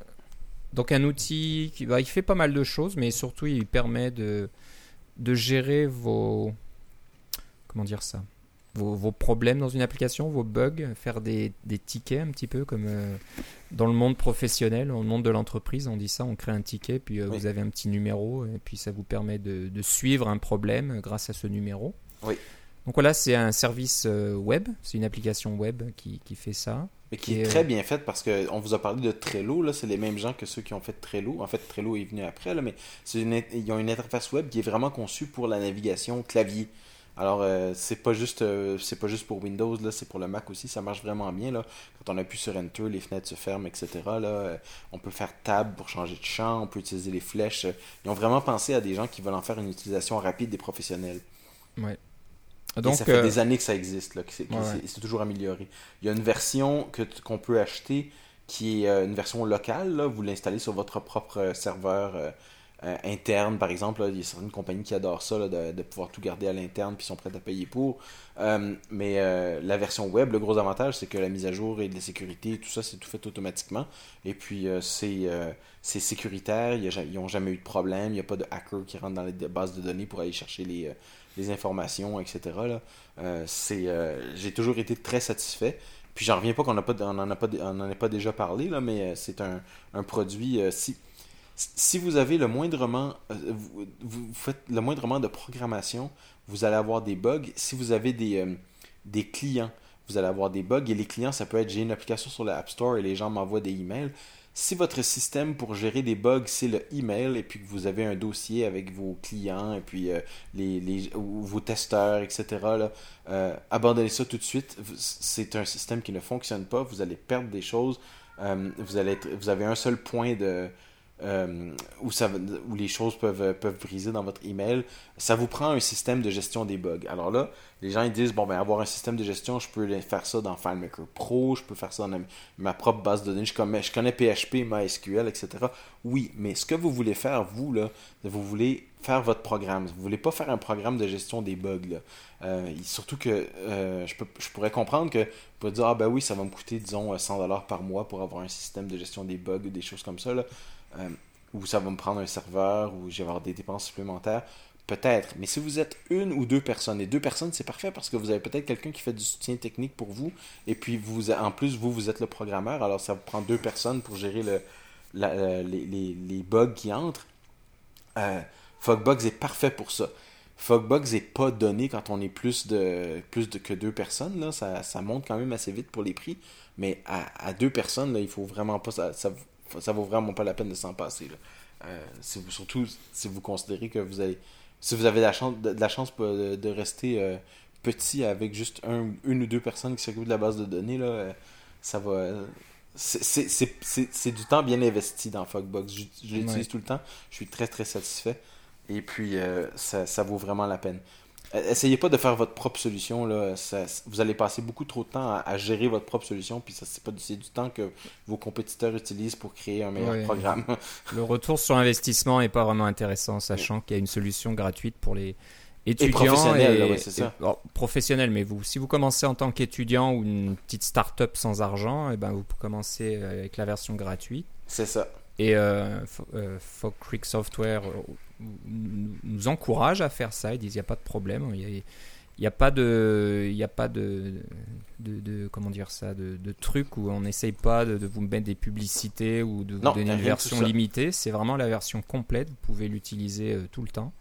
[SPEAKER 1] donc un outil qui bah, il fait pas mal de choses, mais surtout il permet de, de gérer vos comment dire ça, vos, vos problèmes dans une application, vos bugs, faire des, des tickets un petit peu comme euh, dans le monde professionnel, dans le monde de l'entreprise, on dit ça, on crée un ticket, puis euh,
[SPEAKER 2] Oui.
[SPEAKER 1] vous avez un petit numéro, et puis ça vous permet de, de suivre un problème grâce à ce numéro.
[SPEAKER 2] Oui.
[SPEAKER 1] Donc voilà, c'est un service euh, web, c'est une application web qui, qui fait ça.
[SPEAKER 2] mais qui
[SPEAKER 1] qui
[SPEAKER 2] est
[SPEAKER 1] est-
[SPEAKER 2] très bien faite parce que on vous a parlé de Trello. Là, c'est les mêmes gens que ceux qui ont fait Trello. En fait, Trello est venu après, là, mais une, ils ont une interface web qui est vraiment conçue pour la navigation clavier. Alors, euh, c'est pas juste euh, c'est pas juste pour Windows, là, c'est pour le Mac aussi. Ça marche vraiment bien. Là. Quand on appuie sur Enter, les fenêtres se ferment, etc. Là, Euh, on peut faire Tab pour changer de champ. On peut utiliser les flèches. Ils ont vraiment pensé à des gens qui veulent en faire une utilisation rapide des professionnels.
[SPEAKER 1] Ouais.
[SPEAKER 2] Et
[SPEAKER 1] Donc,
[SPEAKER 2] ça fait des années que ça existe, là, que c'est,
[SPEAKER 1] Ouais,
[SPEAKER 2] toujours amélioré. Il y a une version que qu'on peut acheter qui est une version locale. Là. Vous l'installez sur votre propre serveur euh, interne, par exemple. Il y a certaines compagnies qui adorent ça, de, de pouvoir tout garder à l'interne puis sont prêtes à payer pour. Euh, mais euh, la version web, le gros avantage, c'est que la mise à jour et la sécurité, tout ça, c'est tout fait automatiquement. Et puis, c'est, c'est sécuritaire. A ils n'ont jamais eu de problème. Il n'y a pas de hacker qui rentre dans les bases de données pour aller chercher les, informations, etc. C'est, j'ai toujours été très satisfait. Puis j'en reviens pas qu'on n'a pas, on en a en a pas déjà parlé là, mais c'est un, un produit. si, si vous avez le moindrement, euh, vous, vous faites le de programmation, vous allez avoir des bugs. Si vous avez des, euh, des clients, vous allez avoir des bugs. Et les clients, ça peut être j'ai une application sur l'App Store et les gens m'envoient des emails. Si votre système pour gérer des bugs, c'est le email, et puis que vous avez un dossier avec vos clients, et puis euh, les, les, vos testeurs, etc., là, abandonnez ça tout de suite. C'est un système qui ne fonctionne pas. Vous allez perdre des choses. Vous, allez vous avez un seul point de, euh, où, ça, les choses peuvent, peuvent briser dans votre email. Ça vous prend un système de gestion des bugs. Alors là, les gens ils disent bon ben avoir un système de gestion, je peux faire ça dans FileMaker Pro, je peux faire ça dans ma propre base de données, je connais, PHP, MySQL, etc. Oui, mais ce que vous voulez faire, vous, là, vous voulez faire votre programme. Vous voulez pas faire un programme de gestion des bugs. Là. Euh, surtout que euh, je, pourrais comprendre que vous pouvez dire Ah ben oui, ça va me coûter, disons, 100$ par mois pour avoir un système de gestion des bugs des choses comme ça. Là. Euh, ou ça va me prendre un serveur, ou je vais avoir des dépenses supplémentaires. Peut-être. Mais si vous êtes une ou deux personnes, et deux personnes, c'est parfait parce que vous avez peut-être quelqu'un qui fait du soutien technique pour vous, et puis vous, en plus, vous, vous êtes le programmeur, alors ça vous prend deux personnes pour gérer le, euh, les, bugs qui entrent. Euh, Fogbugs est parfait pour ça. Fogbugs n'est pas donné quand on est plus de plus de, que deux personnes. Là. Ça, monte quand même assez vite pour les prix. Mais à, deux personnes, là, il faut vraiment pas. Ça, ça vaut vraiment pas la peine de s'en passer. Là. Euh, si vous- surtout si vous considérez que vous avez. Si vous avez de la chance de, de la chance de, de rester euh, petit avec juste un, une ou deux personnes qui s'occupent de la base de données, là, euh, ça va. euh, c'est- du temps bien investi dans Fogbugs. Je, je l'utilise
[SPEAKER 1] Ouais.
[SPEAKER 2] tout le temps. Je suis très très satisfait. Et puis, euh, ça, ça vaut vraiment la peine. Euh, Essayez pas de faire votre propre solution. Là. Ça- vous allez passer beaucoup trop de temps à, à gérer votre propre solution. Puis ça, c'est pas du, c'est du temps que vos compétiteurs utilisent pour créer un meilleur
[SPEAKER 1] Ouais.
[SPEAKER 2] programme.
[SPEAKER 1] Le retour sur investissement est pas vraiment intéressant, sachant qu'il y a une solution gratuite pour les étudiants
[SPEAKER 2] professionnels, là, ouais, c'est ça.
[SPEAKER 1] et- alors, professionnels, mais vous, si vous commencez en tant qu'étudiant ou une petite start-up sans argent, et ben vous commencez euh, avec la version gratuite.
[SPEAKER 2] c'est ça.
[SPEAKER 1] Et euh, Fo- euh, Creek Software nous nous encourage à faire ça. Ils disent il n'y a pas de problème. Il y a, n'y a pas de, il a pas de, de, de- comment dire ça, de, de truc où on n'essaye pas de, de vous mettre des publicités ou de vous
[SPEAKER 2] Non,
[SPEAKER 1] donner une version limitée. C'est vraiment la version complète. Vous pouvez l'utiliser euh, tout le temps.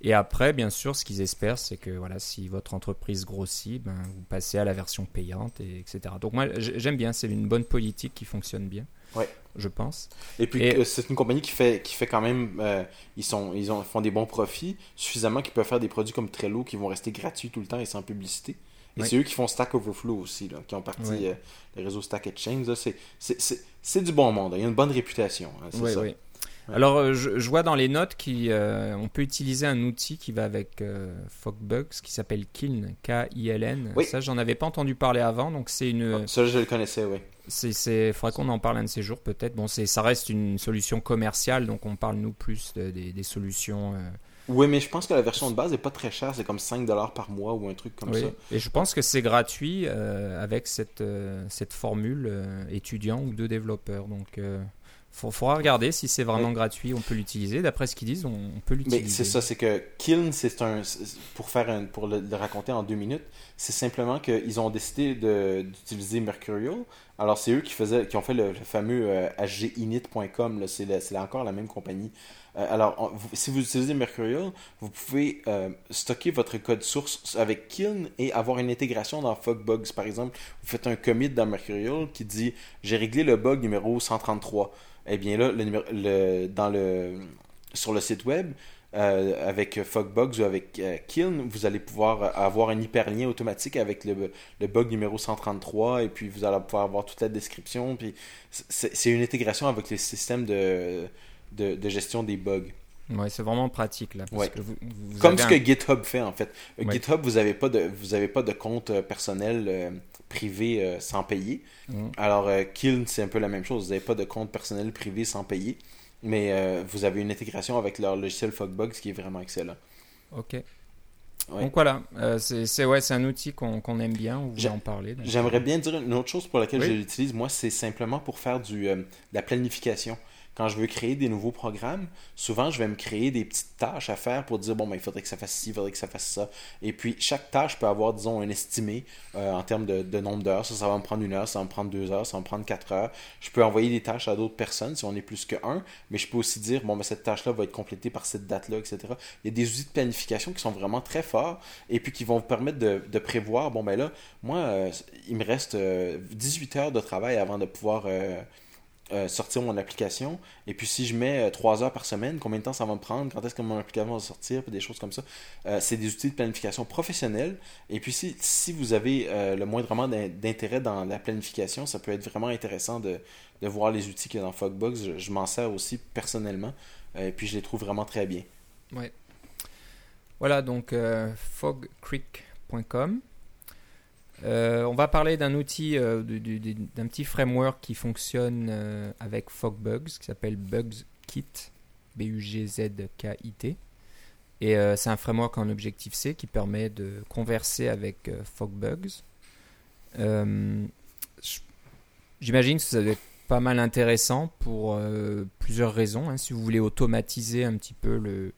[SPEAKER 1] Et après, bien sûr, ce qu'ils espèrent, c'est que voilà, si votre entreprise grossit, ben, vous passez à la version payante, et etc. Donc moi, j'aime bien. C'est une bonne politique qui fonctionne bien.
[SPEAKER 2] Ouais.
[SPEAKER 1] Je pense.
[SPEAKER 2] Et puis
[SPEAKER 1] Et-
[SPEAKER 2] euh, c'est une compagnie qui fait qui fait quand même euh, ils sont ils ont font des bons profits suffisamment qu'ils peuvent faire des produits comme Trello qui vont rester gratuits tout le temps et sans publicité. Et
[SPEAKER 1] Ouais.
[SPEAKER 2] c'est eux qui font Stack Overflow aussi là, qui ont parti
[SPEAKER 1] Ouais.
[SPEAKER 2] euh, le réseau Stack Exchange c'est c'est c'est c'est du bon monde, hein. il y a une bonne réputation, hein, c'est
[SPEAKER 1] Oui,
[SPEAKER 2] ça.
[SPEAKER 1] Alors, euh, je, je vois dans les notes qu'on peut utiliser un outil qui va avec euh, Fogbugs qui s'appelle Kiln, K-I-L-N.
[SPEAKER 2] Oui.
[SPEAKER 1] Ça, j'en avais pas entendu parler avant, donc c'est une.
[SPEAKER 2] Ça je le connaissais, oui.
[SPEAKER 1] C'est, faudrait qu'on en parle un de ces jours peut-être. Bon, ça reste une solution commerciale, donc on parle nous plus de- des, des solutions. euh,
[SPEAKER 2] Oui, mais je pense que la version de base est pas très chère, c'est comme 5 dollars par mois ou un truc comme
[SPEAKER 1] oui.
[SPEAKER 2] ça.
[SPEAKER 1] Et je pense que c'est gratuit euh, avec cette, euh, cette formule euh, étudiant ou de développeur. Donc, euh, faut- faudra regarder si c'est vraiment gratuit. On peut l'utiliser. D'après ce qu'ils disent, on, on peut l'utiliser.
[SPEAKER 2] Mais c'est ça, c'est que Kiln, c'est un. Pour, faire un, pour le, le raconter en deux minutes, c'est simplement qu'ils ont décidé de- d'utiliser Mercurial. Alors, c'est eux qui, faisaient, qui ont fait le, le fameux euh, hginit.com. là. C'est encore la même compagnie. Euh, alors, on- vous- si vous utilisez Mercurial, vous pouvez euh, stocker votre code source avec Kiln et avoir une intégration dans Fogbugs. Par exemple, vous faites un commit dans Mercurial qui dit J'ai réglé le bug numéro 133. Eh bien là, le le- dans le, sur le site web, euh, avec Fogbugs ou avec euh, Kiln, vous allez pouvoir avoir un hyperlien automatique avec le, bug numéro 133 et puis vous allez pouvoir avoir toute la description. Puis c'est une intégration avec les systèmes de, de gestion des bugs.
[SPEAKER 1] Ouais, c'est vraiment pratique là. Parce
[SPEAKER 2] Ouais.
[SPEAKER 1] que vous, vous
[SPEAKER 2] Comme ce
[SPEAKER 1] un-
[SPEAKER 2] que GitHub fait en fait. Euh,
[SPEAKER 1] Ouais.
[SPEAKER 2] GitHub, vous n'avez pas, de- vous avez pas de compte euh, personnel euh, privé euh, sans payer.
[SPEAKER 1] Mhm.
[SPEAKER 2] Alors, euh, Kiln, c'est un peu la même chose. Vous n'avez pas de compte personnel privé sans payer. Mais vous avez une intégration avec leur logiciel Fogbugs qui est vraiment excellent.
[SPEAKER 1] Ok.
[SPEAKER 2] Ouais.
[SPEAKER 1] Donc voilà, c'est ouais, un outil qu'on qu'on aime bien. On voulait en parler.
[SPEAKER 2] J'aimerais bien dire une autre chose pour laquelle
[SPEAKER 1] Oui.
[SPEAKER 2] je l'utilise. Moi, c'est simplement pour faire du, de la planification. Quand je veux créer des nouveaux programmes, souvent je vais me créer des petites tâches à faire pour dire bon, ben, il faudrait que ça fasse ci, il faudrait que ça fasse ça. Et puis chaque tâche peut avoir, disons, un estimé euh, en termes de, nombre d'heures. Ça, ça va me prendre une heure, ça va me prendre deux heures, ça va me prendre quatre heures. Je peux envoyer des tâches à d'autres personnes si on est plus que un, mais je peux aussi dire bon, ben, cette tâche-là va être complétée par cette date-là, etc. Il y a des outils de planification qui sont vraiment très forts et puis qui vont vous permettre de, prévoir bon, ben là, moi, euh, il me reste euh, 18 heures de travail avant de pouvoir euh, sortir mon application. Et puis si je mets euh, 3 heures par semaine, combien de temps ça va me prendre, quand est-ce que mon application va sortir, puis des choses comme ça. Euh, c'est des outils de planification professionnels. Et puis si, si vous avez euh, le moindrement d'in- d'intérêt dans la planification, ça peut être vraiment intéressant de, de voir les outils qu'il y a dans Fogbugs. Je, m'en sers aussi personnellement. Et puis je les trouve vraiment très bien.
[SPEAKER 1] Voilà, donc fogcreek.com. Euh, on va parler d'un outil, euh, du- du- du- d'un petit framework qui fonctionne euh, avec Fogbugs, qui s'appelle BugsKit, B-U-G-Z-K-I-T. Et c'est un framework en Objective-C qui permet de converser avec Fogbugs. J'imagine que ça doit être pas mal intéressant pour plusieurs raisons. hein. Si vous voulez automatiser un petit peu le,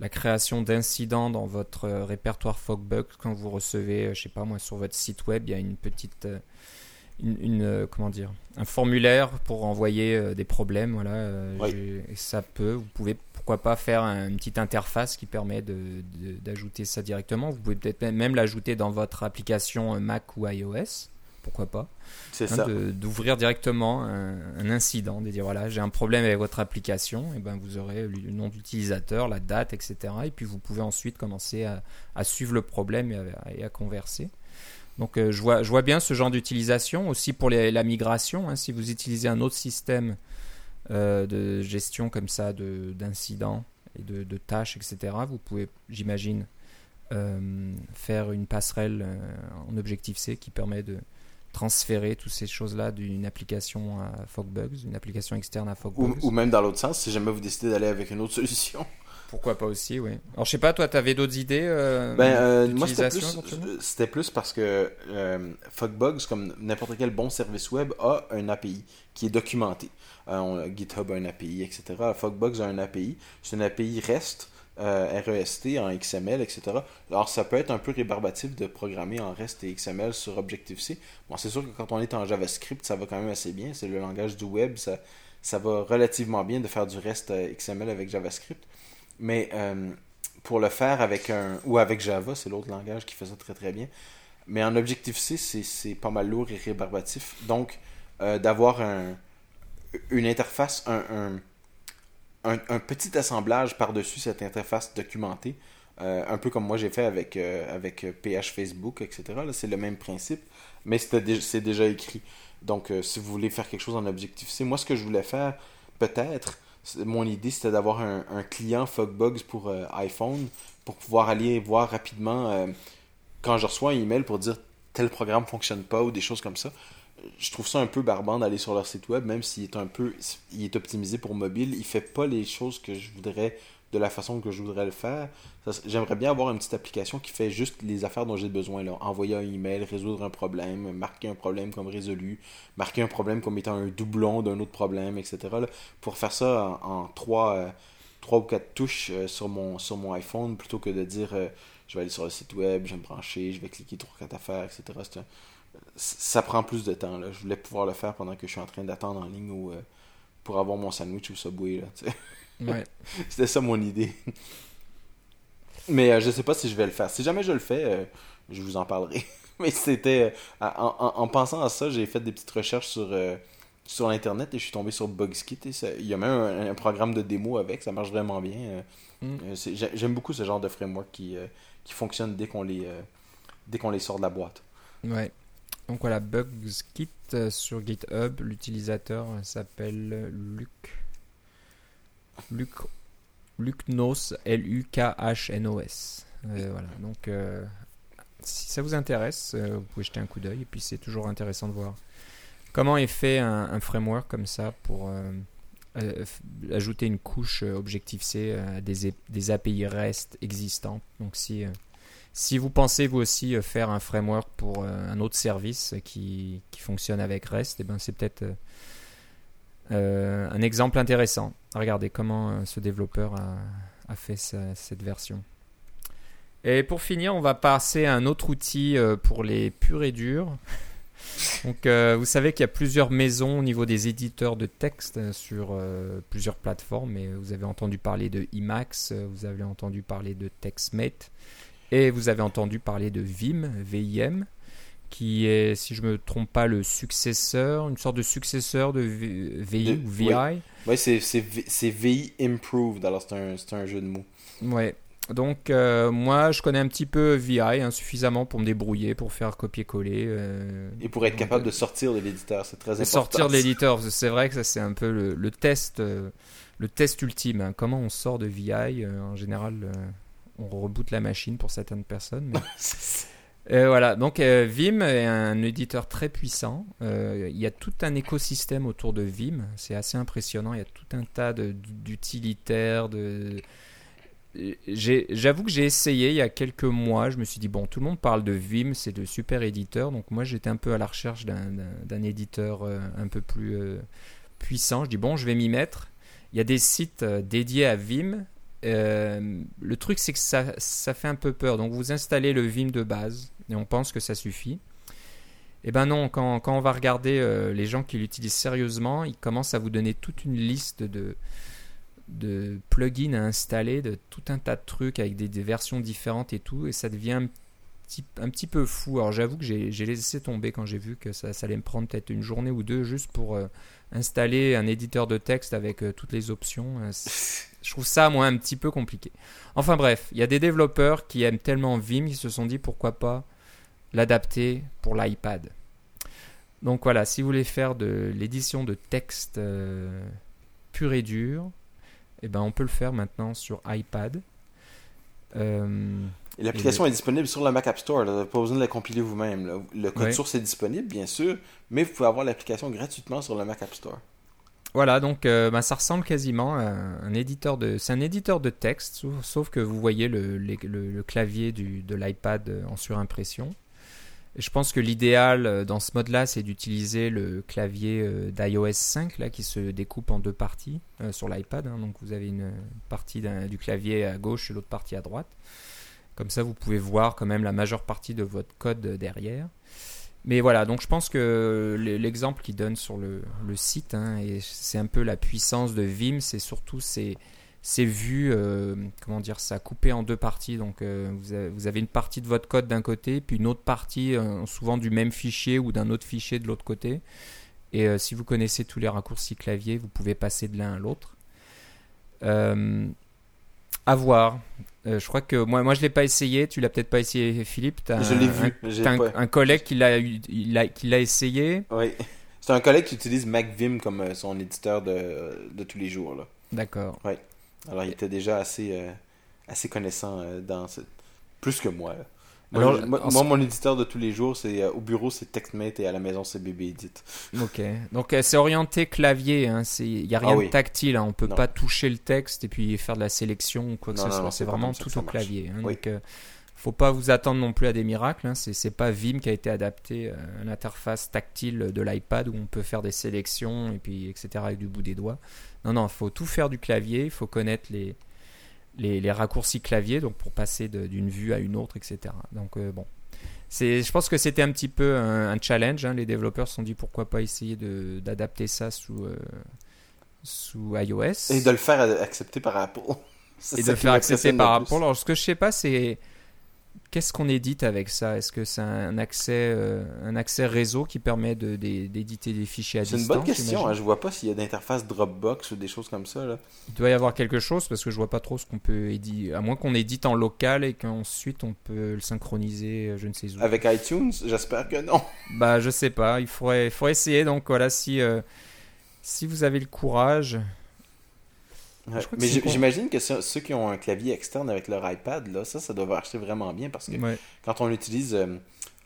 [SPEAKER 1] la création d'incidents dans votre euh, répertoire Fogbugs quand vous recevez, euh, je sais pas moi, sur votre site web, il y a une petite, euh, une, une, comment dire, un formulaire pour envoyer des problèmes, voilà.
[SPEAKER 2] Oui.
[SPEAKER 1] et ça peut, vous pouvez pourquoi pas faire un- une petite interface qui permet de- de- d'ajouter ça directement. Vous pouvez peut-être même- l'ajouter dans votre application Mac ou iOS, pourquoi pas.
[SPEAKER 2] C'est
[SPEAKER 1] Hein,
[SPEAKER 2] ça.
[SPEAKER 1] d'ouvrir directement un, un incident, de dire voilà, j'ai un problème avec votre application, et ben vous aurez le nom de l'utilisateur, la date, etc. Et puis vous pouvez ensuite commencer à, à suivre le problème et à, et à converser. Donc euh, je, vois, je vois bien ce genre d'utilisation aussi pour les- la migration. hein. si vous utilisez un autre système euh, de gestion comme ça de- d'incidents et de, de tâches, etc., vous pouvez, j'imagine, euh, faire une passerelle en Objective-C qui permet de transférer toutes ces choses-là d'une application à Fogbugs, une application externe à Fogbugs.
[SPEAKER 2] ou même dans l'autre sens, si jamais vous décidez d'aller avec une autre solution.
[SPEAKER 1] Pourquoi pas aussi, oui. Alors je sais pas, toi, tu avais d'autres idées euh,
[SPEAKER 2] Ben, euh, moi, plus, c'était plus parce que euh, Fogbugs, comme n'importe quel bon service web, a un API qui est documenté. Euh, on- GitHub a un API, etc. Fogbugs a un API. C'est une API REST REST, en XML, etc. Alors, ça peut être un peu rébarbatif de programmer en REST et XML sur Objective-C. Bon, c'est sûr que quand on est en JavaScript, ça va quand même assez bien. C'est le langage du web, ça, va relativement bien de faire du REST XML avec JavaScript. Mais pour le faire avec un. ou avec Java, c'est l'autre langage qui fait ça très très bien. Mais en Objective-C, c'est pas mal lourd et rébarbatif. Donc, euh, d'avoir un, une interface, un, un, petit assemblage par-dessus cette interface documentée, euh, un peu comme moi j'ai fait avec, euh, avec PH Facebook, etc. C'est le même principe, mais c'est déjà écrit. Donc, si vous voulez faire quelque chose en Objective-C, moi ce que je voulais faire, peut-être, mon idée c'était d'avoir un, un, client Fogbugs pour iPhone pour pouvoir aller voir rapidement quand je reçois un email pour dire tel programme fonctionne pas ou des choses comme ça, je trouve ça un peu barbant d'aller sur leur site web, même s'il est un peu, il est optimisé pour mobile, il fait pas les choses que je voudrais de la façon que je voudrais le faire. J'aimerais bien avoir une petite application qui fait juste les affaires dont j'ai besoin. Là. Envoyer un email, résoudre un problème, marquer un problème comme résolu, marquer un problème comme étant un doublon d'un autre problème, etc. Pour faire ça en, trois, euh, trois, ou quatre touches euh, sur, mon, sur mon iPhone plutôt que de dire euh, je vais aller sur le site web, je vais me brancher, je vais cliquer trois, quatre affaires, etc. Ça prend plus de temps. Là. Je voulais pouvoir le faire pendant que je suis en train d'attendre en ligne ou pour avoir mon sandwich au Subway. Là, Ouais. C'était ça mon idée. Mais euh, je sais pas si je vais le faire. Si jamais je le fais, euh, je vous en parlerai. Mais c'était. Euh, en, pensant à ça, j'ai fait des petites recherches sur, sur Internet et je suis tombé sur Bugskit. il y a même un, programme de démo avec, ça marche vraiment bien. Mm. J'aime beaucoup ce genre de framework qui, qui fonctionne dès qu'on les, dès qu'on les sort de la boîte.
[SPEAKER 1] Ouais. Donc voilà, Bugskit sur GitHub, l'utilisateur s'appelle Luc. Luc, Lucnos, L-U-K-H-N-O-S. Euh, voilà, donc euh, si ça vous intéresse, euh, vous pouvez jeter un coup d'œil. Et puis c'est toujours intéressant de voir comment est fait un, framework comme ça pour ajouter une couche Objective-C à des, des, API REST existantes. Donc si, si vous pensez vous aussi faire un framework pour un autre service qui, qui fonctionne avec REST, eh ben c'est peut-être un exemple intéressant. Regardez comment euh, ce développeur a, fait cette version. Et pour finir, on va passer à un autre outil euh, pour les purs et durs. Donc, euh, vous savez qu'il y a plusieurs maisons au niveau des éditeurs de texte sur plusieurs plateformes. Et vous avez entendu parler de Emacs, vous avez entendu parler de TextMate, et vous avez entendu parler de Vim, VIM qui est, si je me trompe pas, le successeur, une sorte de successeur de VI ou VI.
[SPEAKER 2] Oui, c'est VI Improved, alors c'est un, un, jeu de mots.
[SPEAKER 1] Ouais. Donc, euh, moi, je connais un petit peu VI, insuffisamment pour me débrouiller, pour faire copier-coller. Euh,
[SPEAKER 2] Et pour être capable de sortir de l'éditeur, c'est très important.
[SPEAKER 1] Sortir de l'éditeur, c'est vrai que ça, c'est un peu le, le test, euh, le test ultime. Hein. Comment on sort de VI En général, on reboot la machine pour certaines personnes. Mais... Euh, voilà, donc euh, Vim est un éditeur très puissant. Euh, il y a tout un écosystème autour de Vim. C'est assez impressionnant. Il y a tout un tas d'utilitaires. De, J'avoue que j'ai essayé il y a quelques mois. Je me suis dit, bon, tout le monde parle de Vim, c'est de super éditeur. Donc moi, j'étais un peu à la recherche d'un éditeur un peu plus puissant. Je dis, bon, je vais m'y mettre. Il y a des sites dédiés à Vim euh, le truc, c'est que ça, ça, fait un peu peur. Donc, vous installez le Vim de base et on pense que ça suffit. Eh ben non, quand, quand on va regarder euh, les gens qui l'utilisent sérieusement, ils commencent à vous donner toute une liste de, de plugins à installer, de tout un tas de trucs avec des, versions différentes et tout, et ça devient un petit, un petit peu fou. Alors j'avoue que j'ai laissé tomber quand j'ai vu que ça, ça, allait me prendre peut-être une journée ou deux juste pour euh, installer un éditeur de texte avec toutes les options. Je trouve ça, moi, un petit peu compliqué. Enfin bref, il y a des développeurs qui aiment tellement Vim qu'ils se sont dit pourquoi pas l'adapter pour l'iPad. Donc voilà, si vous voulez faire de l'édition de texte euh, pur et dur, eh ben on peut le faire maintenant sur iPad.
[SPEAKER 2] Euh, et l'application est disponible sur le Mac App Store. Vous n'avez pas besoin de la compiler vous-même. Le code source est disponible, bien sûr, mais vous pouvez avoir l'application gratuitement sur le Mac App Store.
[SPEAKER 1] Voilà, donc euh, bah, ça ressemble quasiment à un éditeur de. C'est un éditeur de texte, sauf, que vous voyez le, clavier de l'iPad en surimpression. je pense que l'idéal euh, dans ce mode-là, c'est d'utiliser le clavier euh, d'iOS 5 là, qui se découpe en deux parties euh, sur l'iPad. hein. donc vous avez une partie du clavier à gauche et l'autre partie à droite. Comme ça, vous pouvez voir quand même la majeure partie de votre code euh, derrière. Mais voilà, donc je pense que l'exemple qu'il donne sur le, site, hein, et c'est un peu la puissance de Vim, c'est surtout ces, vues, euh, comment dire ça, coupées en deux parties. Donc euh, vous, avez, une partie de votre code d'un côté, puis une autre partie, euh, souvent du même fichier ou d'un autre fichier de l'autre côté. Et si vous connaissez tous les raccourcis clavier, vous pouvez passer de l'un à l'autre. À voir. Euh, je crois que moi, moi je l'ai pas essayé. Tu l'as peut-être pas essayé, Philippe. T'as
[SPEAKER 2] Je l'ai vu.
[SPEAKER 1] un- un, collègue qui l'a eu- il a- qui l'a essayé.
[SPEAKER 2] Oui. C'est un collègue qui utilise MacVim comme euh, son éditeur de, de tous les jours. Là.
[SPEAKER 1] D'accord.
[SPEAKER 2] Alors, il était déjà assez, euh, assez connaissant euh, dans ce... Plus que moi. là. Moi,
[SPEAKER 1] Alors,
[SPEAKER 2] mon éditeur de tous les jours, c'est euh, au bureau, c'est TextMate et à la maison, c'est BBEdit.
[SPEAKER 1] Ok. Donc euh, c'est orienté clavier. hein. Il n'y a rien
[SPEAKER 2] Ah oui.
[SPEAKER 1] de tactile. hein. On peut
[SPEAKER 2] Non.
[SPEAKER 1] pas toucher le texte et puis faire de la sélection ou quoi que
[SPEAKER 2] Non,
[SPEAKER 1] ce
[SPEAKER 2] non,
[SPEAKER 1] soit. C'est vraiment tout au clavier. hein.
[SPEAKER 2] Oui.
[SPEAKER 1] Donc euh, faut pas vous attendre non plus à des miracles. Hein. C'est c'est pas Vim qui a été adapté à l'interface tactile de l'iPad où on peut faire des sélections et puis etc avec du bout des doigts. Non non, il faut tout faire du clavier. Il faut connaître les les, les raccourcis clavier donc pour passer d'une vue à une autre etc. Donc euh, bon. C'est, je pense que c'était un petit peu un, un challenge. hein. Les développeurs se sont dit pourquoi pas essayer de, d'adapter ça sous, euh, sous iOS
[SPEAKER 2] Et de le faire accepter par Apple. C'est
[SPEAKER 1] et de
[SPEAKER 2] qui
[SPEAKER 1] faire accepter par
[SPEAKER 2] le.
[SPEAKER 1] Apple. Alors, ce que je sais pas, c'est qu'est-ce qu'on édite avec ça? Est-ce que c'est un accès, euh, un accès réseau qui permet de, d'é- d'éditer des fichiers à
[SPEAKER 2] C'est
[SPEAKER 1] distance
[SPEAKER 2] une bonne question. Hein. Je vois pas s'il y a d'interface Dropbox ou des choses comme ça. Là.
[SPEAKER 1] Il doit y avoir quelque chose parce que je vois pas trop ce qu'on peut éditer. À moins qu'on édite en local et qu'ensuite on peut le synchroniser, euh, je ne sais où.
[SPEAKER 2] Avec iTunes, j'espère que non.
[SPEAKER 1] Bah, je sais pas. Il faudrait, il faudrait essayer. Donc voilà, si, euh, si vous avez le courage.
[SPEAKER 2] Ouais. Mais j'imagine que ceux qui ont un clavier externe avec leur iPad, là, ça, ça doit marcher vraiment bien parce que
[SPEAKER 1] Ouais.
[SPEAKER 2] quand on utilise euh,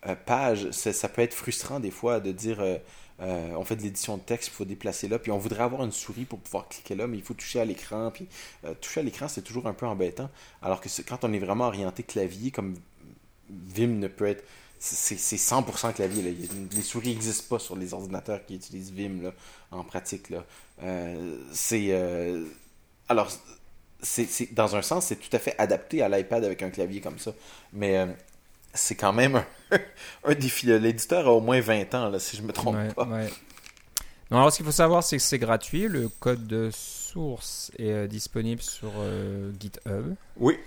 [SPEAKER 2] euh, Page, ça peut être frustrant des fois de dire euh, euh, on fait de l'édition de texte, il faut déplacer là, puis on voudrait avoir une souris pour pouvoir cliquer là, mais il faut toucher à l'écran, puis toucher à l'écran, c'est toujours un peu embêtant. Alors que quand on est vraiment orienté clavier, comme Vim ne peut être. C'est c'est 100% clavier. Là. Les souris n'existent pas sur les ordinateurs qui utilisent Vim là, en pratique. Là. Euh, c'est. euh, alors, c'est dans un sens, c'est tout à fait adapté à l'iPad avec un clavier comme ça. Mais euh, c'est quand même un, un défi. L'éditeur a au moins 20 ans, là, si je me trompe
[SPEAKER 1] Ouais,
[SPEAKER 2] pas.
[SPEAKER 1] ouais. Non, alors ce qu'il faut savoir, c'est que c'est gratuit. Le code de source est euh, disponible sur euh, GitHub.
[SPEAKER 2] Oui.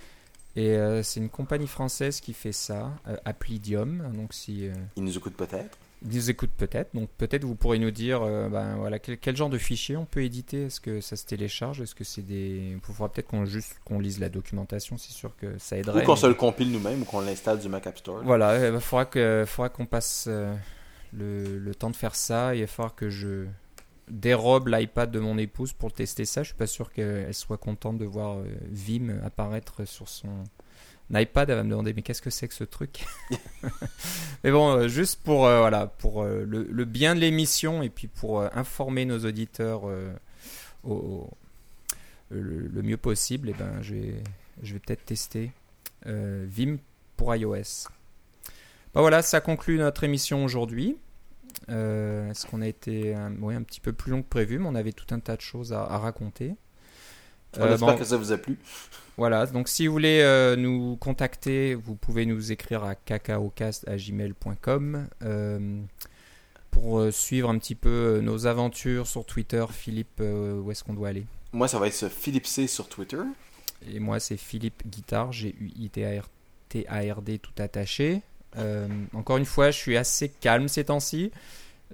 [SPEAKER 1] Et c'est une compagnie française qui fait ça, Applidium. Donc si
[SPEAKER 2] nous écoute peut-être.
[SPEAKER 1] Ils nous écoutent peut-être, donc peut-être vous pourrez nous dire, euh, ben voilà, quel, quel genre de fichier on peut éditer? Est-ce que ça se télécharge? Est-ce que c'est des Il faudra peut-être qu'on juste qu'on lise la documentation. C'est sûr que ça aiderait.
[SPEAKER 2] Ou qu'on
[SPEAKER 1] mais-
[SPEAKER 2] se le compile nous-mêmes ou qu'on l'installe du Mac App Store.
[SPEAKER 1] Voilà, il faudra que, faudra qu'on passe euh, le, le temps de faire ça et il va falloir que je dérobe l'iPad de mon épouse pour tester ça. Je suis pas sûr qu'elle soit contente de voir euh, Vim apparaître sur son iPad. Elle va me demander mais qu'est-ce que c'est que ce truc Mais bon, euh, juste pour euh, voilà, pour euh, le, bien de l'émission et puis pour informer nos auditeurs au, le, mieux possible, et ben je vais je vais peut-être tester Vim pour iOS. Bah voilà, ça conclut notre émission aujourd'hui. Est-ce qu'on a été un, un petit peu plus long que prévu, mais on avait tout un tas de choses à raconter.
[SPEAKER 2] On
[SPEAKER 1] Euh,
[SPEAKER 2] espère
[SPEAKER 1] bon,
[SPEAKER 2] que ça vous a plu.
[SPEAKER 1] voilà, donc si vous voulez euh, nous contacter, vous pouvez nous écrire à cacaocast.gmail.com euh, pour suivre un petit peu nos aventures sur Twitter. Philippe, où est-ce qu'on doit aller?
[SPEAKER 2] Moi, ça va être Philippe C sur Twitter.
[SPEAKER 1] Et moi, c'est Philippe Guitard, G-U-I-T-A-R-D tout attaché. Encore une fois, je suis assez calme ces temps-ci.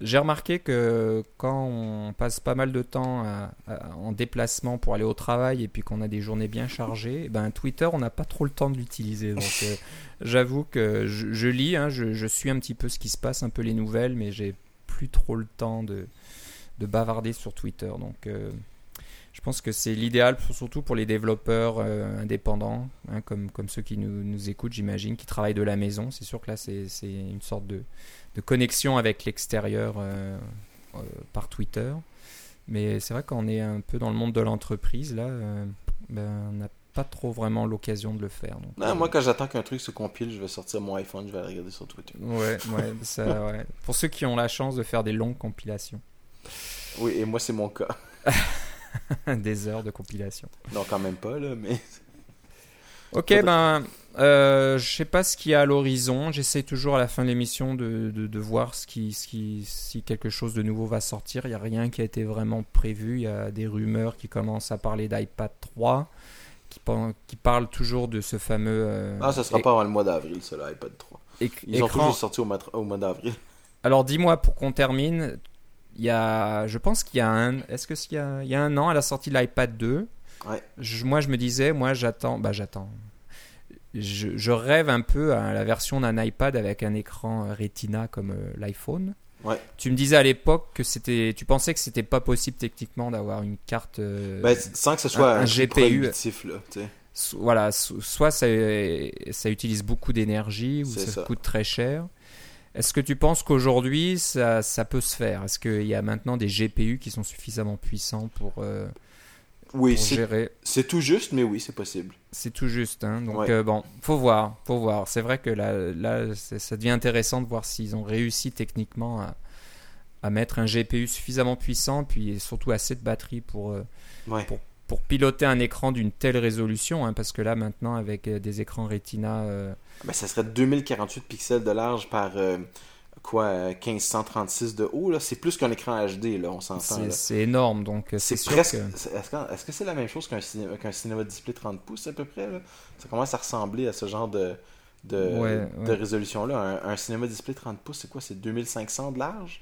[SPEAKER 1] J'ai remarqué que quand on passe pas mal de temps à- à- en déplacement pour aller au travail et puis qu'on a des journées bien chargées, eh ben Twitter, on n'a pas trop le temps de l'utiliser. Donc, euh, j'avoue que je, je lis, hein, je, je suis un petit peu ce qui se passe, un peu les nouvelles, mais j'ai plus trop le temps de, de bavarder sur Twitter. Donc, euh, je pense que c'est l'idéal, surtout pour les développeurs euh, indépendants, hein, comme, comme ceux qui nous, nous écoutent, j'imagine, qui travaillent de la maison. C'est sûr que là, c'est une sorte de, de connexion avec l'extérieur euh, euh, par Twitter. Mais c'est vrai qu'on est un peu dans le monde de l'entreprise, là, ben, on n'a pas trop vraiment l'occasion de le faire. Donc,
[SPEAKER 2] non, moi, quand j'attends qu'un truc se compile, je vais sortir mon iPhone, je vais aller regarder sur Twitter.
[SPEAKER 1] Ouais, ouais, ça, ouais. Pour ceux qui ont la chance de faire des longues compilations.
[SPEAKER 2] Oui, et moi, c'est mon cas.
[SPEAKER 1] des heures de compilation.
[SPEAKER 2] Non, quand même pas, là, mais.
[SPEAKER 1] Ok, ben, euh, je sais pas ce qu'il y a à l'horizon. J'essaie toujours à la fin de l'émission de, de, de, voir ce qui, ce qui, si quelque chose de nouveau va sortir. Il n'y a rien qui a été vraiment prévu. Il y a des rumeurs qui commencent à parler d'iPad 3, qui, qui parlent toujours de ce fameux. Euh,
[SPEAKER 2] ah, ça sera pas avant le mois d'avril, ça, l'iPad 3. Ils ont toujours sorti au mois d'avril.
[SPEAKER 1] Alors, dis-moi, pour qu'on termine, il y a, je pense qu'il y a un, est-ce que y a, il y a un an, à la sortie de l'iPad 2,
[SPEAKER 2] ouais.
[SPEAKER 1] je, moi je me disais, moi j'attends, bah j'attends. Je, je, rêve un peu à la version d'un iPad avec un écran Retina comme euh, l'iPhone.
[SPEAKER 2] Ouais.
[SPEAKER 1] Tu me disais à l'époque que c'était, tu pensais que c'était pas possible techniquement d'avoir une carte euh,
[SPEAKER 2] ben, sans que ce soit un, un GPU. Là,
[SPEAKER 1] so, voilà, so, soit ça, ça utilise beaucoup d'énergie ou ça, ça, coûte très cher. Est-ce que tu penses qu'aujourd'hui, ça, ça, peut se faire? Est-ce qu'il y a maintenant des GPU qui sont suffisamment puissants pour, euh,
[SPEAKER 2] oui,
[SPEAKER 1] pour gérer?
[SPEAKER 2] C'est tout juste, mais oui, c'est possible.
[SPEAKER 1] C'est tout juste. Hein? Donc, ouais. euh, bon, faut voir. Faut voir. C'est vrai que là, là ça devient intéressant de voir s'ils ont réussi techniquement à, à, mettre un GPU suffisamment puissant, puis surtout assez de batterie pour, euh,
[SPEAKER 2] ouais.
[SPEAKER 1] pour, pour, piloter un écran d'une telle résolution. Hein, parce que là, maintenant, avec des écrans Retina euh,
[SPEAKER 2] ben, ça serait 2048 pixels de large par euh, quoi 1536 de haut là c'est plus qu'un écran HD là on s'entend
[SPEAKER 1] c'est énorme donc c'est
[SPEAKER 2] presque
[SPEAKER 1] que...
[SPEAKER 2] est-ce que c'est -ce la même chose qu'un cinéma, qu cinéma display 30 pouces à peu près là? ça commence à ressembler à ce genre de de,
[SPEAKER 1] ouais,
[SPEAKER 2] de
[SPEAKER 1] ouais.
[SPEAKER 2] résolution là un, un, cinéma display 30 pouces c'est quoi? C'est 2500 de large?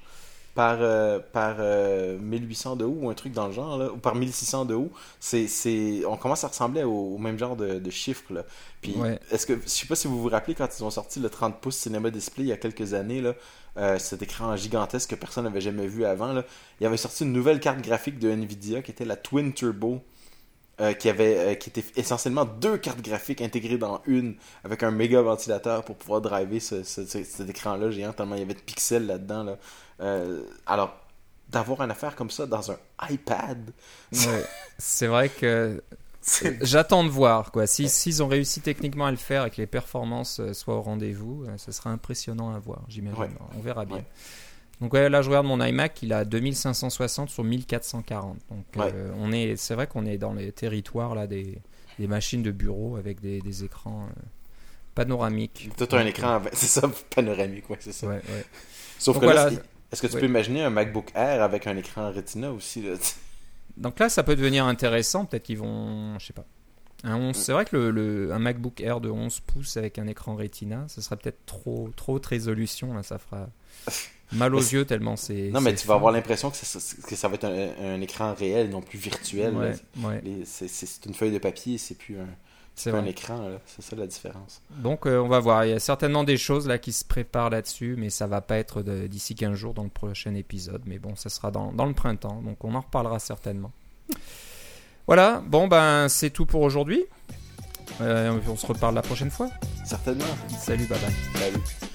[SPEAKER 2] Par, euh, par euh, 1800 de haut ou un truc dans le genre, là, ou par 1600 de haut, c'est, c'est, on commence à ressembler au, au même genre de, de chiffres. Là. Puis,
[SPEAKER 1] ouais.
[SPEAKER 2] est-ce que, je sais pas si vous vous rappelez quand ils ont sorti le 30 pouces Cinéma Display il y a quelques années, là, euh, cet écran gigantesque que personne n'avait jamais vu avant, là, il y avait sorti une nouvelle carte graphique de Nvidia qui était la Twin Turbo. Euh, qui avait euh, qui était essentiellement deux cartes graphiques intégrées dans une avec un méga ventilateur pour pouvoir driver ce, ce, ce, cet écran là géant tellement il y avait de pixels là-dedans là. Euh, alors d'avoir une affaire comme ça dans un iPad
[SPEAKER 1] ouais. c'est vrai que j'attends de voir quoi si s'ils ont réussi techniquement à le faire et que les performances soient au rendez-vous ce sera impressionnant à voir j'imagine
[SPEAKER 2] ouais.
[SPEAKER 1] on verra bien
[SPEAKER 2] Ouais.
[SPEAKER 1] Donc ouais, là je regarde mon iMac il a 2560 sur 1440 donc
[SPEAKER 2] Ouais.
[SPEAKER 1] euh, on est c'est vrai qu'on est dans les territoires là des, des machines de bureau avec des, des écrans euh, panoramiques
[SPEAKER 2] Tout un écran, c'est ça, panoramique, ouais, c'est ça.
[SPEAKER 1] Ouais, ouais.
[SPEAKER 2] Sauf
[SPEAKER 1] Donc
[SPEAKER 2] que
[SPEAKER 1] voilà,
[SPEAKER 2] là, est-ce que tu peux imaginer un MacBook Air avec un écran Retina aussi là?
[SPEAKER 1] Donc là, ça peut devenir intéressant. Peut-être qu'ils vont, je sais pas. Un 11, c'est vrai que le, le, un MacBook Air de 11 pouces avec un écran Retina, ce serait peut-être trop, trop haute résolution. Là, ça fera mal aux
[SPEAKER 2] Mais
[SPEAKER 1] yeux tellement c'est.
[SPEAKER 2] Non, mais tu vas avoir l'impression que, que ça va être un, un écran réel, non plus virtuel.
[SPEAKER 1] Ouais, ouais,
[SPEAKER 2] C'est une feuille de papier, c'est plus un,
[SPEAKER 1] c'est
[SPEAKER 2] un écran. C'est ça la différence.
[SPEAKER 1] Donc euh, on va voir. Il y a certainement des choses là qui se préparent là-dessus, mais ça va pas être d'ici 15 jours dans le prochain épisode. Mais bon, ça sera dans, dans le printemps, donc on en reparlera certainement. Voilà. Bon ben c'est tout pour aujourd'hui. Euh, on se reparle la prochaine fois.
[SPEAKER 2] Certainement.
[SPEAKER 1] Salut, bye bye.
[SPEAKER 2] Salut.